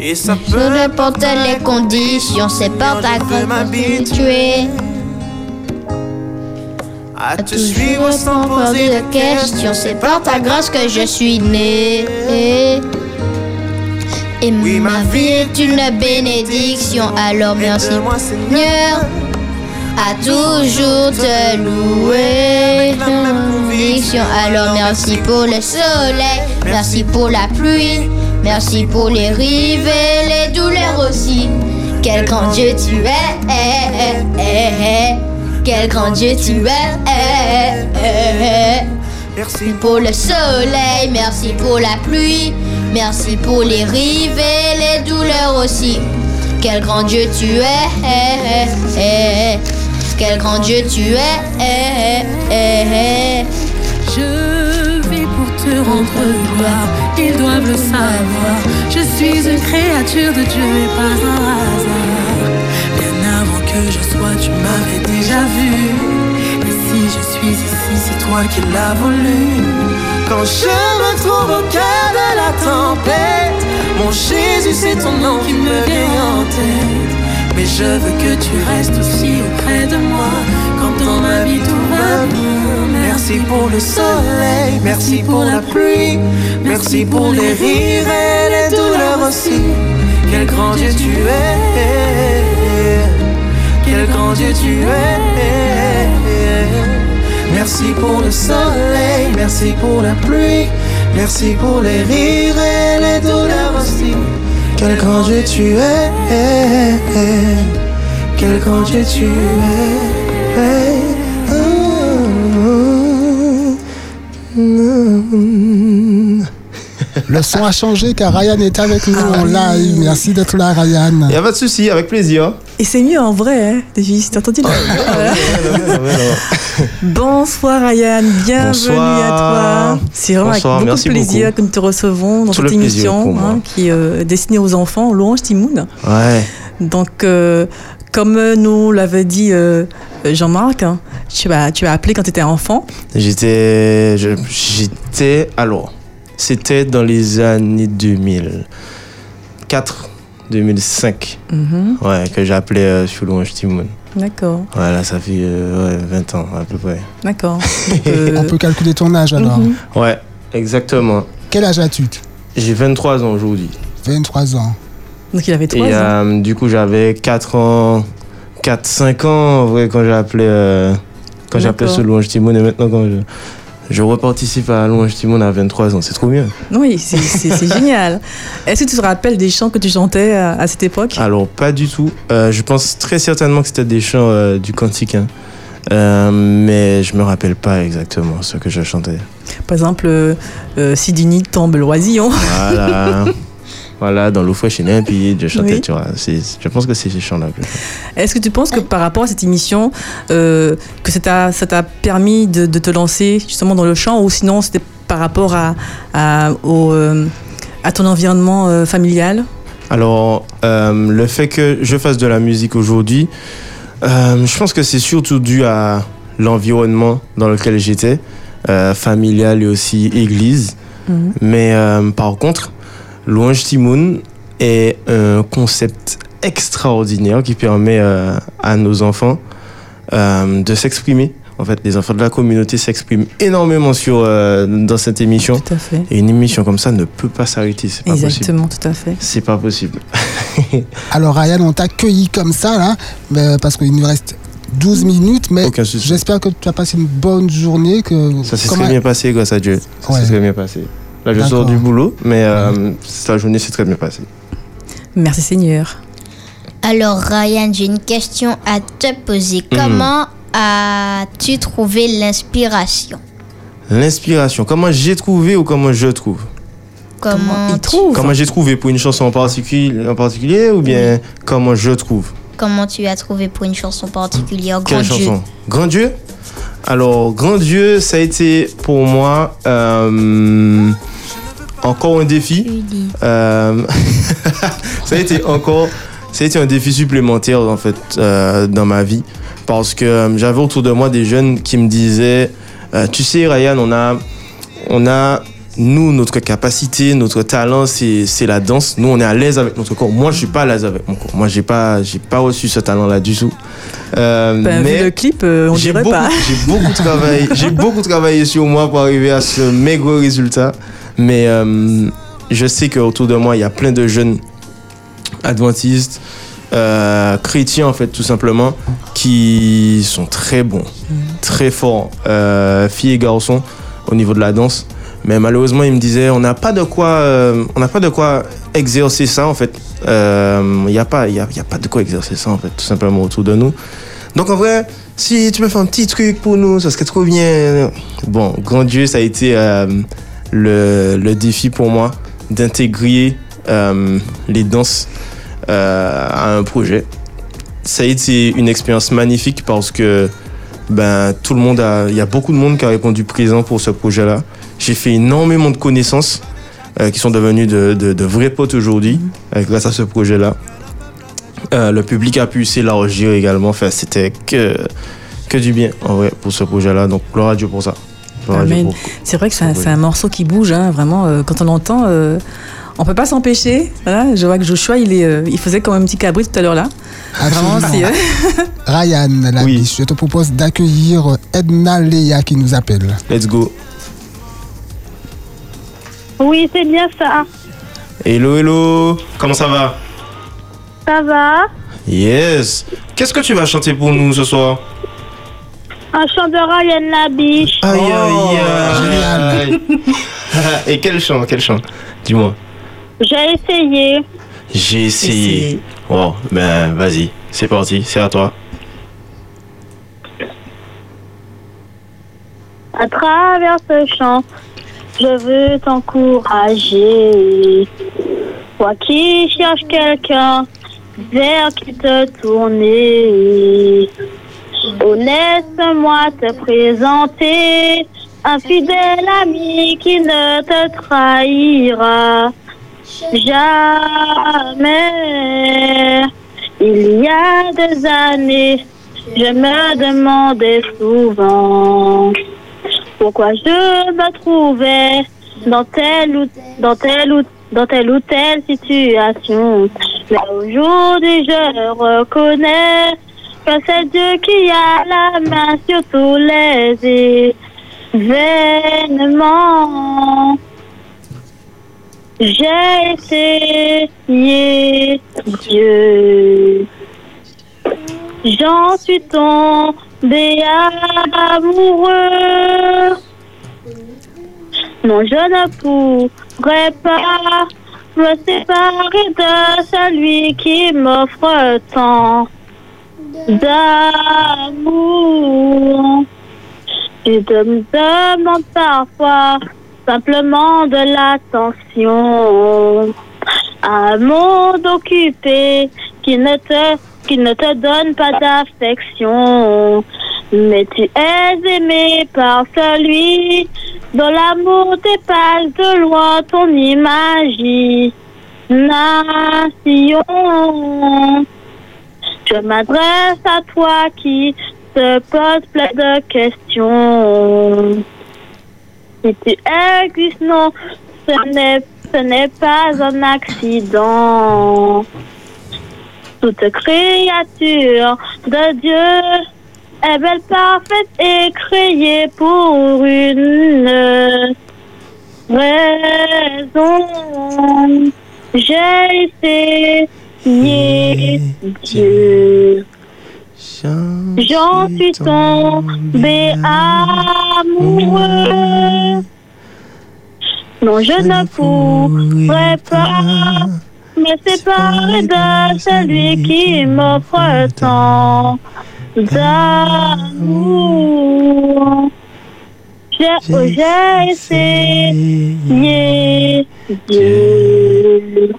Et ça Peu peut les conditions, c'est par ta grâce que tu es. à te Toujours suivre sans poser de questions, c'est par ta grâce que je suis né. Et Oui, ma vie est une bénédiction, alors merci Aide-moi, Seigneur. Seigneur à toujours te louer. Alors merci pour le soleil, merci pour la pluie, merci pour les rives et les douleurs aussi. Quel grand Dieu tu es, eh, eh, eh, quel grand Dieu tu es. Merci pour le soleil, merci pour la pluie, merci pour les rives et les douleurs aussi. Quel grand Dieu tu es, quel grand Dieu tu es. Je ils doivent le savoir. Je suis une créature de Dieu et pas un hasard. Bien avant que je sois, tu m'avais déjà vu. Et si je suis ici, c'est toi qui l'as voulu. Quand je me trouve au cœur de la tempête, mon Jésus, c'est ton nom qui me vient en tête. Mais je veux que tu restes aussi auprès de moi. Quand dans ma vie tout va bien. Merci pour le soleil, merci pour la pluie, merci pour les rires et les douleurs aussi. Quel grand Dieu tu es, quel grand Dieu tu es. Merci pour le soleil, merci pour la pluie, merci pour les rires et les douleurs aussi. Quel grand Dieu tu es, quel grand Dieu tu es. Le son a changé car Ryan est avec nous en live. Merci d'être là, Ryan. Il n'y a pas de souci, avec plaisir. Et c'est mieux en vrai, hein, Davis. T'as entendu là Bonsoir Ryan, bienvenue Bonsoir. à toi. C'est vraiment Bonsoir, avec beaucoup de plaisir beaucoup. que nous te recevons dans Tout cette émission hein, qui est euh, destinée aux enfants, Louange Timoun. Ouais. Donc, euh, comme nous l'avait dit euh, Jean-Marc, hein, tu, as, tu as appelé quand tu étais enfant. J'étais. J'étais. Alors, c'était dans les années 2004, 2005. Mhm, Ouais, que j'appelais euh, sur Louange Timoun. D'accord, Voilà, ça fait euh, ouais, 20 ans à peu près. d'accord. Euh, On peut calculer ton âge alors. mhm. Ouais, exactement. Quel âge as-tu? J'ai 23 ans aujourd'hui. 23 ans. Donc, il avait trois Et ans. euh, du coup, j'avais 4 ans, 4-5 ans en vrai, quand j'ai appelé, euh, quand j'ai appelé D'accord. ce Louange Timoun. Et maintenant, quand je, je reparticipe à Louange Timoun à 23 ans, c'est trop bien. Oui, c'est- génial. Est-ce que tu te rappelles des chants que tu chantais à, à cette époque? Alors, pas du tout. Euh, je pense très certainement que c'était des chants euh, du cantique. hein. Euh, mais je me rappelle pas exactement ce que je chantais. Par exemple, euh, euh, Sidini tombe l'oisillon. Voilà. voilà, dans l'eau fraîche et limpide, je chantais, Oui. tu vois. Je pense que c'est ces chants-là Est-ce que tu penses que par rapport à cette émission, euh, que ça t'a permis de, de te lancer justement dans le chant ou sinon c'était par rapport à, à, au, euh, à ton environnement euh, familial? Alors, le fait que je fasse de la musique aujourd'hui, je pense que c'est surtout dû à l'environnement dans lequel j'étais, familial et aussi église. Mhm. Mais par contre, Louange Timoun est un concept extraordinaire qui permet euh, à nos enfants euh, de s'exprimer. En fait, les enfants de la communauté s'expriment énormément sur, euh, dans cette émission. Tout à fait. Et une émission comme ça ne peut pas s'arrêter, c'est pas possible. Exactement, tout à fait. C'est pas possible. Alors Ryan, on t'accueille comme ça là, parce qu'il nous reste 12 minutes, mais j'espère que tu as passé une bonne journée. Que Ça s'est très bien passé grâce à Dieu. Ça Ouais. s'est très bien passé. Là, je sors du boulot, mais euh, sa journée s'est très bien passée. Merci Seigneur. Alors Ryan, j'ai une question à te poser. Mhm. Comment as-tu trouvé l'inspiration? L'inspiration, comment j'ai trouvé ou comment je trouve? Comment, il trouve? Comment j'ai trouvé pour une chanson en particulier, en particulier ou bien comment je trouve? Comment tu as trouvé pour une chanson particulière Quelle Grand Dieu. chanson? Grand Dieu? Alors, Grand Dieu, ça a été pour moi euh, encore un défi. Euh, ça a été encore, ça a été un défi supplémentaire en fait euh, dans ma vie parce que euh, j'avais autour de moi des jeunes qui me disaient, euh, tu sais Ryan, on a, on a nous notre capacité, notre talent, c'est la danse. Nous on est à l'aise avec notre corps. Moi je suis pas à l'aise avec mon corps. Moi j'ai pas, j'ai pas reçu ce talent là du tout. Euh, Ben, vu le clip, euh, on j'ai dirait beaucoup, pas. J'ai beaucoup travaillé, j'ai beaucoup travaillé sur moi pour arriver à ce maigre résultat. Mais euh, je sais qu'autour de moi, il y a plein de jeunes adventistes, euh, chrétiens en fait, tout simplement, qui sont très bons, très forts, filles et garçons, au niveau de la danse. Mais malheureusement, ils me disaient, on n'a pas de quoi, euh, on n'a pas de quoi exercer ça en fait. Euh, Il n'y a pas, il y il pas de quoi exercer ça en fait, tout simplement autour de nous. Donc en vrai, si tu peux faire un petit truc pour nous, ça serait trop bien. Bon, grand Dieu, ça a été euh, le, le défi pour moi d'intégrer euh, les danses euh, à un projet. Ça a été une expérience magnifique parce que ben, tout le monde a, il y a beaucoup de monde qui a répondu présent pour ce projet-là. J'ai fait énormément de connaissances euh, qui sont devenues de, de- de vrais potes aujourd'hui euh, grâce à ce projet-là. Euh, le public a pu s'élargir également. Enfin, c'était que, que du bien en vrai pour ce projet-là. Donc, gloire à Dieu pour ça. C'est vrai que c'est un, morceau qui bouge, hein, vraiment. euh, quand on l'entend, euh, on peut pas s'empêcher. Voilà, je vois que Joshua, il, est, euh, il faisait comme un petit cabri tout à l'heure là. Vraiment, Absolument. euh, Ryan, la Oui. biche, je te propose d'accueillir Edna Léa qui nous appelle. Let's go. Oui, c'est bien ça. Hello, hello. Comment ça va? Ça va? Yes. Qu'est-ce que tu vas chanter pour nous ce soir? Un chant de Ryan Labiche. Aïe, Oh, aïe, aïe. Et quel chant, quel chant? Dis-moi. J'ai essayé. J'ai essayé. Essayé. Bon, ben vas-y, c'est parti, c'est à toi. À travers ce chant, je veux t'encourager. Toi qui cherches quelqu'un vers qui te tourner. Oh, laisse-moi te présenter un fidèle ami qui ne te trahira jamais. Il y a des années, je me demandais souvent pourquoi je me trouvais dans telle ou dans telle ou dans telle ou telle situation? Mais aujourd'hui, je reconnais que c'est Dieu qui a la main sur tous les événements. J'ai essayé Dieu. J'en suis tombé amoureux. Non, je ne pourrais pas me séparer de celui qui m'offre tant d'amour. Je me demande parfois simplement de l'attention. Un monde occupé qui ne te, qui ne te donne pas d'affection. Mais tu es aimé par celui dont l'amour dépasse de loin ton imagination. Je m'adresse à toi qui te pose plein de questions. Si tu existes, non, ce n'est, ce n'est pas un accident. Toute créature de Dieu est belle, parfaite et créée pour une raison. J'ai essayé Dieu. J'en suis tombé amoureux. Non, je ne pourrais pas me séparer de celui qui m'offre tant d'amour. J'ai essayé de...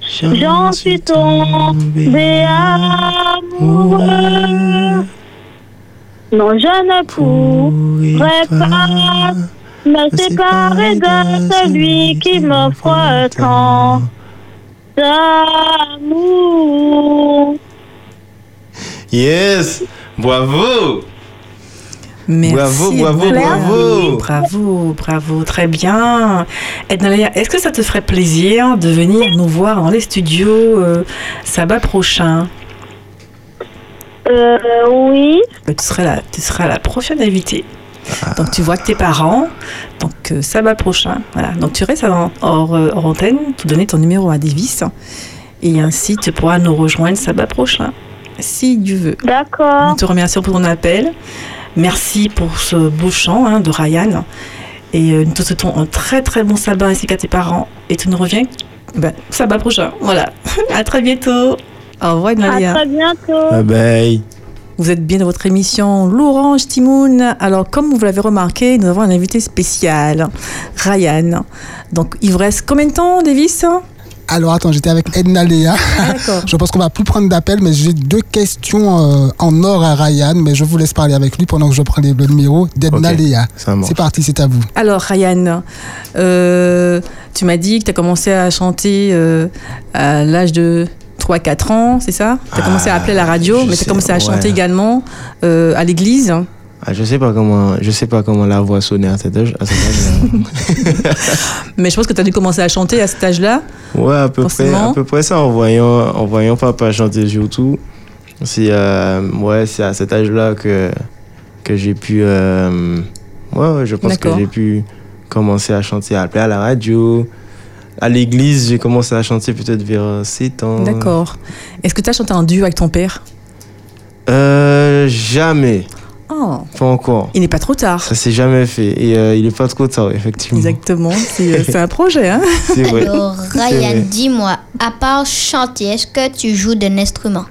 J'en suis tombé amoureux. Non, je ne pourrais pas me séparer de celui qui m'offre tant d'amour. Yes! Bravo! Merci. Bravo, bravo, bravo. Bravo, bravo, très bien. Est-ce que ça te ferait plaisir de venir nous voir dans les studios euh, sabbat prochain? Euh, oui. Euh, tu, seras la, tu seras la prochaine invitée. Donc tu vois que tes parents, donc euh, sabbat prochain, voilà. Donc tu restes en, hors, euh, hors antenne, tu donner ton numéro à Davis et ainsi tu pourras nous rejoindre sabbat prochain, si Dieu veut. D'accord. Nous te remercions pour ton appel. Merci pour ce beau chant hein, de Ryan. Et euh, nous te souhaitons un très très bon sabbat ainsi qu'à tes parents. Et tu nous reviens ben, sabbat prochain. Voilà. à très bientôt. Au revoir, À Nalia. très bientôt. Bye bye. Vous êtes bien dans votre émission L'Orange Timoun. Alors, comme vous l'avez remarqué, nous avons un invité spécial, Ryan. Donc, il vous reste combien de temps, Davis? Alors attends, j'étais avec Edna Léa. Ah, D'accord. Je pense qu'on va plus prendre d'appel, mais j'ai deux questions euh, en or à Ryan, mais je vous laisse parler avec lui pendant que je prends les- le numéro d'Edna Ok, Léa. C'est parti, c'est à vous. Alors, Ryan, euh, tu m'as dit que tu as commencé à chanter euh, à l'âge de 3-4 ans, c'est ça? Tu as commencé à appeler à la radio, je mais tu as commencé à ouais. chanter également euh, à l'église. Ah, je sais pas comment, je sais pas comment la voix sonnait à cet âge. À cet âge Mais je pense que tu as dû commencer à chanter à cet âge-là. ouais, à peu près, Forcément. à peu près ça en voyant, en voyant papa chanter surtout. C'est, euh, ouais, c'est à cet âge-là que que j'ai pu, euh, ouais, je pense que j'ai pu commencer à chanter, à appeler à la radio. À l'église, j'ai commencé à chanter peut-être vers 7 ans. D'accord. Est-ce que tu as chanté en duo avec ton père? Euh, jamais. Oh, Pas encore. il n'est pas trop tard. Ça s'est jamais fait. Et euh, il est pas trop tard, effectivement. Exactement, c'est euh, un projet. Hein C'est vrai. Alors, Ryan, dis-moi, à part chanter, est-ce que tu joues d'un instrument?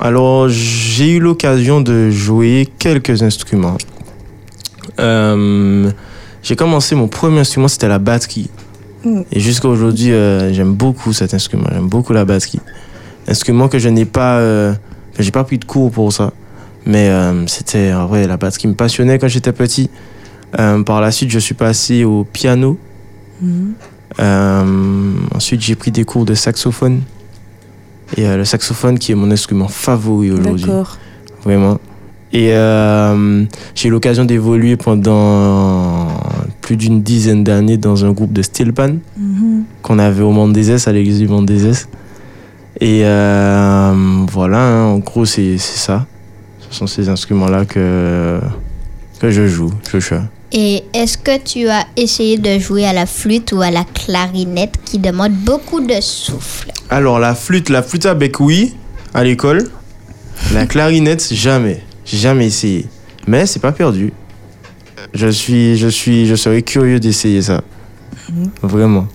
Alors, j'ai eu l'occasion de jouer quelques instruments. Euh, j'ai commencé, mon premier instrument, c'était la batterie. Et jusqu'à aujourd'hui, euh, j'aime beaucoup cet instrument. J'aime beaucoup la batterie. Instrument que je n'ai pas, euh, j'ai pas pris de cours pour ça. Mais euh, c'était, en vrai, la batterie me passionnait quand j'étais petit. Par la suite, je suis passé au piano. Mhm. Euh, ensuite, j'ai pris des cours de saxophone. Et le saxophone qui est mon instrument favori aujourd'hui. D'accord. Vraiment. Et j'ai eu l'occasion d'évoluer pendant plus d'une dizaine d'années dans un groupe de steel pan Mhm. qu'on avait au Monde des S, à l'église du Monde des S. Et euh, voilà, hein, en gros, c'est ça. Ce sont ces instruments-là que, que je joue. Je. Et est-ce que tu as essayé de jouer à la flûte ou à la clarinette qui demande beaucoup de souffle? Alors, la flûte, la flûte à bec, oui, à l'école. La clarinette, jamais. Jamais essayé. Mais c'est pas perdu. Je suis, je suis, je serais curieux d'essayer ça. Vraiment.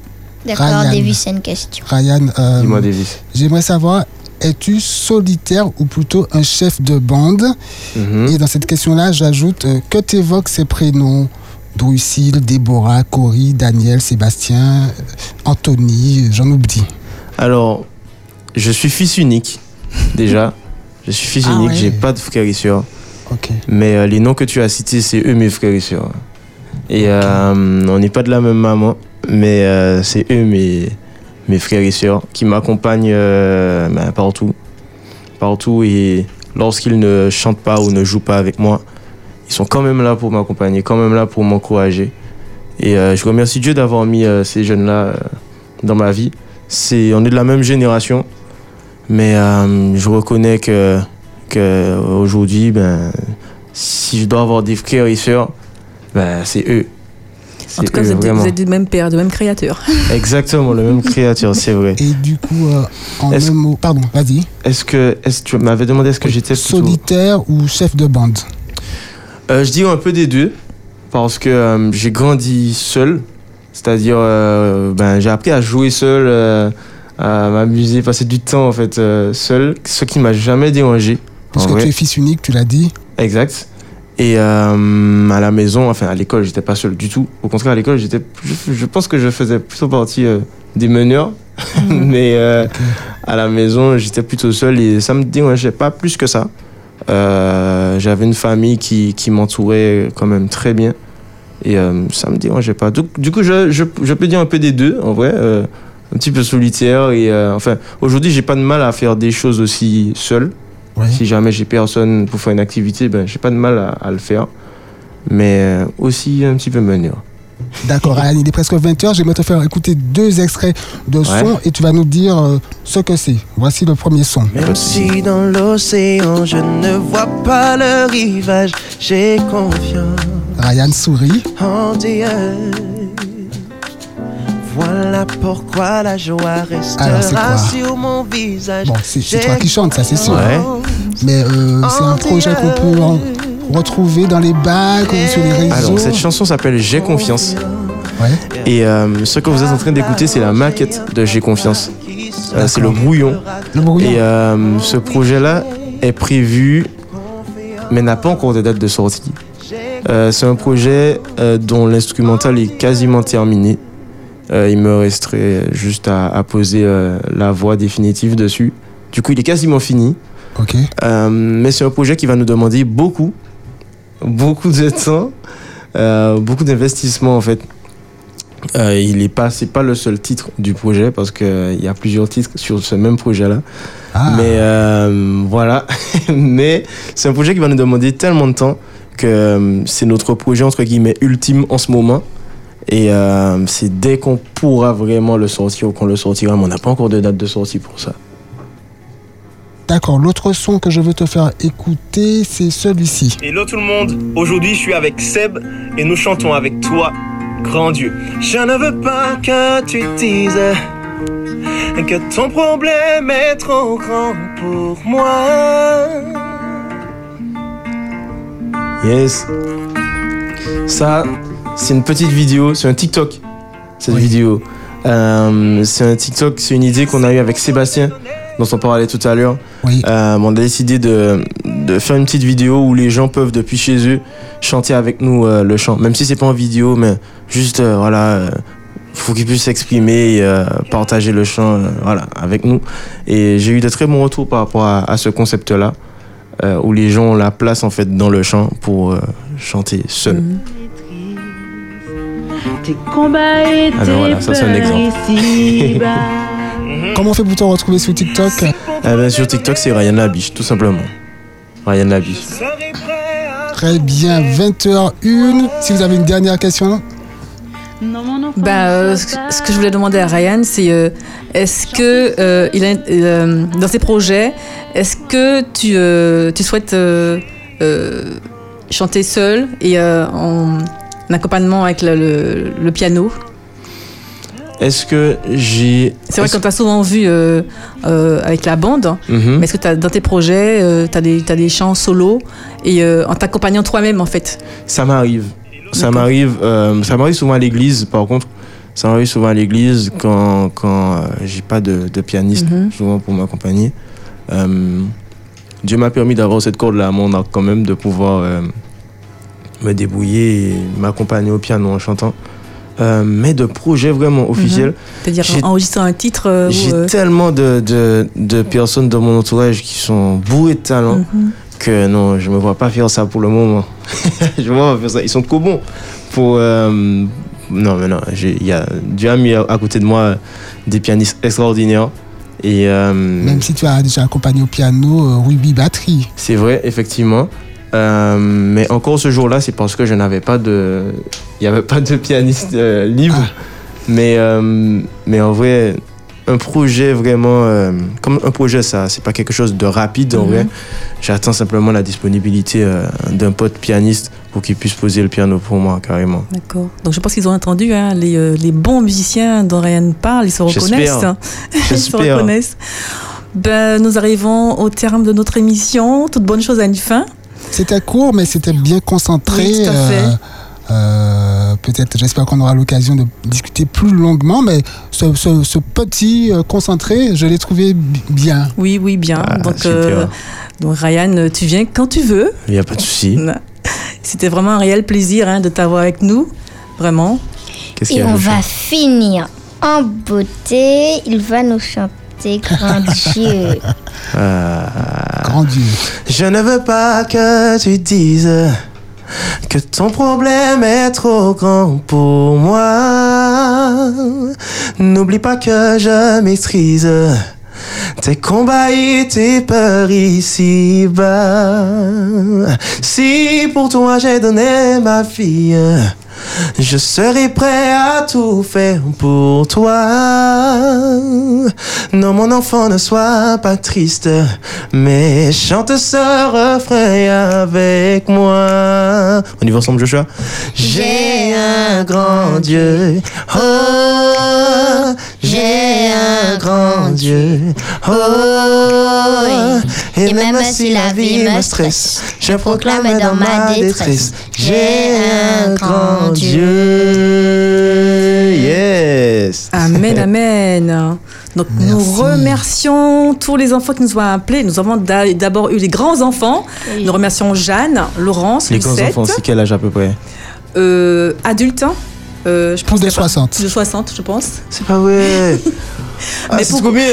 D'accord, Ryan. Davis, c'est une question. Ryan, euh, Dis-moi, Davis. j'aimerais savoir, es-tu solitaire ou plutôt un chef de bande? Mhm. Et dans cette question-là, j'ajoute euh, que t'évoquent ces prénoms? Drusille, Déborah, Cory, Daniel, Sébastien, euh, Anthony, j'en oublie. Alors, je suis fils unique, déjà. Je suis fils Ah unique, ouais. j'ai pas de frères et sœurs. Mais euh, les noms que tu as cités, c'est eux mes frères et sœurs. Et euh, on n'est pas de la même maman, mais euh, c'est eux mes, mes frères et sœurs qui m'accompagnent ben, partout. Partout. Et lorsqu'ils ne chantent pas ou ne jouent pas avec moi, ils sont quand même là pour m'accompagner, quand même là pour m'encourager. Et je remercie Dieu d'avoir mis ces jeunes-là dans ma vie. C'est, on est de la même génération, mais je reconnais que, que aujourd'hui, ben, si je dois avoir des frères et sœurs, ben, c'est eux. En tout cas, eux, vous êtes, vous êtes du même père, du même créateur. Exactement, le même créature, c'est vrai. Et du coup, euh, en un mot, pardon, vas-y. Est-ce que, est-ce que tu m'avais demandé est-ce que j'étais plutôt... Solitaire ou chef de bande? Euh, je dirais un peu des deux, parce que euh, j'ai grandi seul C'est-à-dire, euh, ben, j'ai appris à jouer seul, euh, à m'amuser, passer du temps en fait euh, seul, ce qui m'a jamais dérangé. Parce que tu es fils unique, tu l'as dit. Exact. Et euh, à la maison, enfin à l'école, j'étais pas seul du tout. Au contraire, à l'école, j'étais, je, je pense que je faisais plutôt partie euh, des meneurs, mais euh, à la maison, j'étais plutôt seul et ça me dérangeait pas plus que ça. J'avais une famille qui, qui m'entourait quand même très bien et ça me dérangeait pas. Du, du coup, je, je, je peux dire un peu des deux en vrai. un petit peu solitaire et enfin aujourd'hui j'ai pas de mal à faire des choses aussi seul Ouais. si jamais j'ai personne pour faire une activité, ben, j'ai pas de mal à, à le faire. Mais euh, aussi un petit peu meneur. D'accord, Ryan, il est presque 20h. J'aimerais te faire écouter deux extraits de son et tu vas nous dire euh, ce que c'est. Voici le premier son. Même si dans l'océan je ne vois pas le rivage, j'ai confiance Ryan sourit. en Dieu. Voilà pourquoi la joie Alors, c'est restera quoi sur mon visage. Bon, c'est toi qui chantes, ça c'est sûr. Ouais. Mais euh, c'est un projet qu'on peut en- retrouver dans les bacs ou sur les réseaux. Alors, cette chanson s'appelle J'ai confiance. Ouais. Et euh, ce que vous êtes en train d'écouter, c'est la maquette de J'ai confiance. Euh, c'est le brouillon. Le brouillon. Et euh, ce projet-là est prévu, mais n'a pas encore de date de sortie. Euh, c'est un projet euh, dont l'instrumental est quasiment terminé. Euh, il me resterait juste à, à poser euh, la voix définitive dessus. Du coup, il est quasiment fini. Ok. Euh, mais c'est un projet qui va nous demander beaucoup, beaucoup de temps, beaucoup d'investissement en fait. Il est pas, c'est pas le seul titre du projet parce que euh, il y a plusieurs titres sur ce même projet-là. Ah, Mais voilà, mais c'est un projet qui va nous demander tellement de temps que c'est notre projet entre guillemets ultime en ce moment. Et euh, c'est dès qu'on pourra vraiment le sortir ou qu'on le sortira, mais on n'a pas encore de date de sortie pour ça. D'accord, l'autre son que je veux te faire écouter, c'est celui-ci. Hello tout le monde, aujourd'hui je suis avec Seb et nous chantons avec toi, grand Dieu. Je ne veux pas que tu dises que ton problème est trop grand pour moi. Yes. Ça, c'est une petite vidéo, c'est un TikTok, cette Oui. vidéo. Euh, c'est un TikTok, c'est une idée qu'on a eue avec Sébastien, dont on parlait tout à l'heure. Oui. Euh, on a décidé de, de faire une petite vidéo où les gens peuvent, depuis chez eux, chanter avec nous euh, le chant. Même si c'est pas en vidéo, mais juste, voilà, faut qu'ils puissent s'exprimer et partager le chant, voilà, avec nous. Et j'ai eu de très bons retours par rapport à, à ce concept-là, où les gens ont la place, en fait, dans le chant pour chanter seul. Tes combats et Ah ben voilà, ça, c'est un exemple. Comment on fait pour te retrouver sur TikTok Eh ben, sur TikTok, c'est Ryan Labiche, tout simplement. Ryan Labiche. Très bien, 20h01. Si vous avez une dernière question, Ben, euh, ce, que- ce que je voulais demander à Ryan, c'est euh, est-ce que euh, il a, euh, dans ses projets, est-ce que tu, euh, tu souhaites euh, euh, chanter seul et euh, en accompagnement avec le, le- le piano Est-ce que j'ai. C'est vrai qu'on t'a souvent vu euh, euh, avec la bande, Mhm. mais est-ce que t'as- dans tes projets, tu as, des t'as des chants solo et euh, en t'accompagnant toi-même en fait? Ça m'arrive. Ça m'arrive. euh, ça m'arrive souvent à l'église, par contre. Ça m'arrive souvent à l'église quand, quand euh, j'ai pas de, de pianiste, Mhm. souvent pour m'accompagner. Euh, Dieu m'a permis d'avoir cette corde-là à mon arc quand même, de pouvoir euh, me débrouiller et m'accompagner au piano en chantant. Euh, mais de projets vraiment officiels. C'est-à-dire J'ai- enregistrer un titre euh, J'ai euh, tellement de, de, de personnes dans mon entourage qui sont bourrées de talent mhm. que non, je me vois pas faire ça pour le moment. je me vois pas faire ça. Ils sont trop bons pour. euh, non, mais non, j'ai- il y a Dieu a mis à, à côté de moi des pianistes extraordinaires. Et euh, même si tu as déjà accompagné au piano euh, Ruby Batterie. c'est vrai, effectivement. Euh, mais encore ce jour-là, c'est parce que je n'avais pas de. Il n'y avait pas de pianiste euh, libre. Mais, euh, mais en vrai, un projet vraiment. comme un projet, ça, c'est pas quelque chose de rapide en Mhm. vrai. J'attends simplement la disponibilité d'un pote pianiste pour qu'il puisse poser le piano pour moi, carrément. D'accord. Donc je pense qu'ils ont entendu hein, les, les bons musiciens dont Ryan parle, ils se reconnaissent. hein. ils se reconnaissent. Ben, nous arrivons au terme de notre émission. Toute bonne chose a une fin. C'était court, mais c'était bien concentré. Oui, tout à fait. euh, euh, peut-être, j'espère qu'on aura l'occasion de discuter plus longuement, mais ce, ce- ce petit euh, concentré, je l'ai trouvé bi- bien. Oui, oui, bien. Ah, donc, euh, donc, Ryan, tu viens quand tu veux. Il n'y a pas de souci. C'était vraiment un réel plaisir hein, de t'avoir avec nous. Vraiment. Et on va finir en beauté. Il va nous chanter Grand Dieu. Ah. Grand Dieu. Je ne veux pas que tu dises que ton problème est trop grand pour moi. N'oublie pas que je maîtrise tes combats et tes peurs ici-bas. Si pour toi j'ai donné ma vie, je serai prêt à tout faire pour toi. Non, mon enfant, ne sois pas triste, mais chante ce refrain avec moi. On y va ensemble, Joshua? J'ai un grand Dieu. Oh, j'ai un grand Dieu. Oh, et même si la vie me stresse, je proclame dans ma détresse, j'ai un grand Dieu. Yes. Amen, amen. Donc nous remercions tous les enfants qui nous ont appelés. Nous avons d'a- d'abord eu les grands enfants. Nous remercions Jeanne, Laurence, Les grands Lucette. enfants, c'est quel âge à peu près? Euh, adultes, hein. Euh, je pense Plus de qu'il y a pas- 60. Plus de 60, je pense. C'est pas vrai. Ah, Mais c'est pour- combien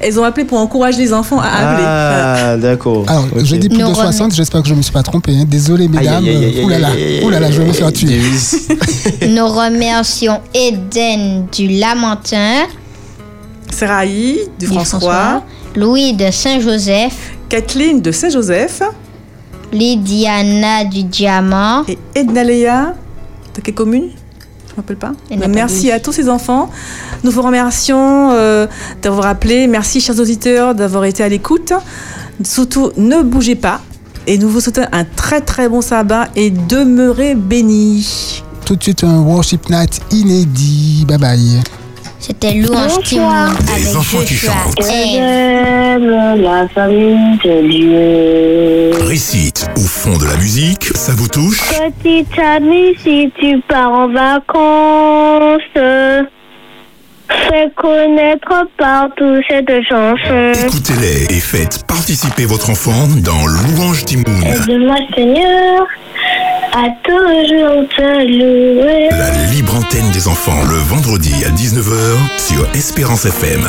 Elles ont appelé pour encourager les enfants à appeler. Voilà. Ah, d'accord. Alors, je dis plus de remet- 60, j'espère que je ne me suis pas trompé. hein. Désolé, mesdames. Là là, je vais me faire tuer. Nous remercions Eden du Lamentin, Seraï, du du François, Louis de Saint-Joseph, Kathleen de Saint-Joseph Lydiana du Diamant. et Edna Léa de quelle commune Je pas. Merci à tous ces enfants. Nous vous remercions euh, d'avoir appelé. Merci, chers auditeurs, d'avoir été à l'écoute. Surtout, ne bougez pas. Et nous vous souhaitons un très très bon sabbat et demeurez bénis. Tout de suite, un worship night inédit. Bye bye. C'était Louange Timon avec Les enfants qui chantent. J'aime la famille de Dieu. Récite au fond de la musique, ça vous touche? Petite amie, si tu pars en vacances, fais connaître partout cette chanson. Écoutez-les et faites participer votre enfant dans Louange Timoun, Aide-moi, Seigneur, à toujours te louer. la libre antenne des enfants, le vendredi à 19h sur Espérance FM.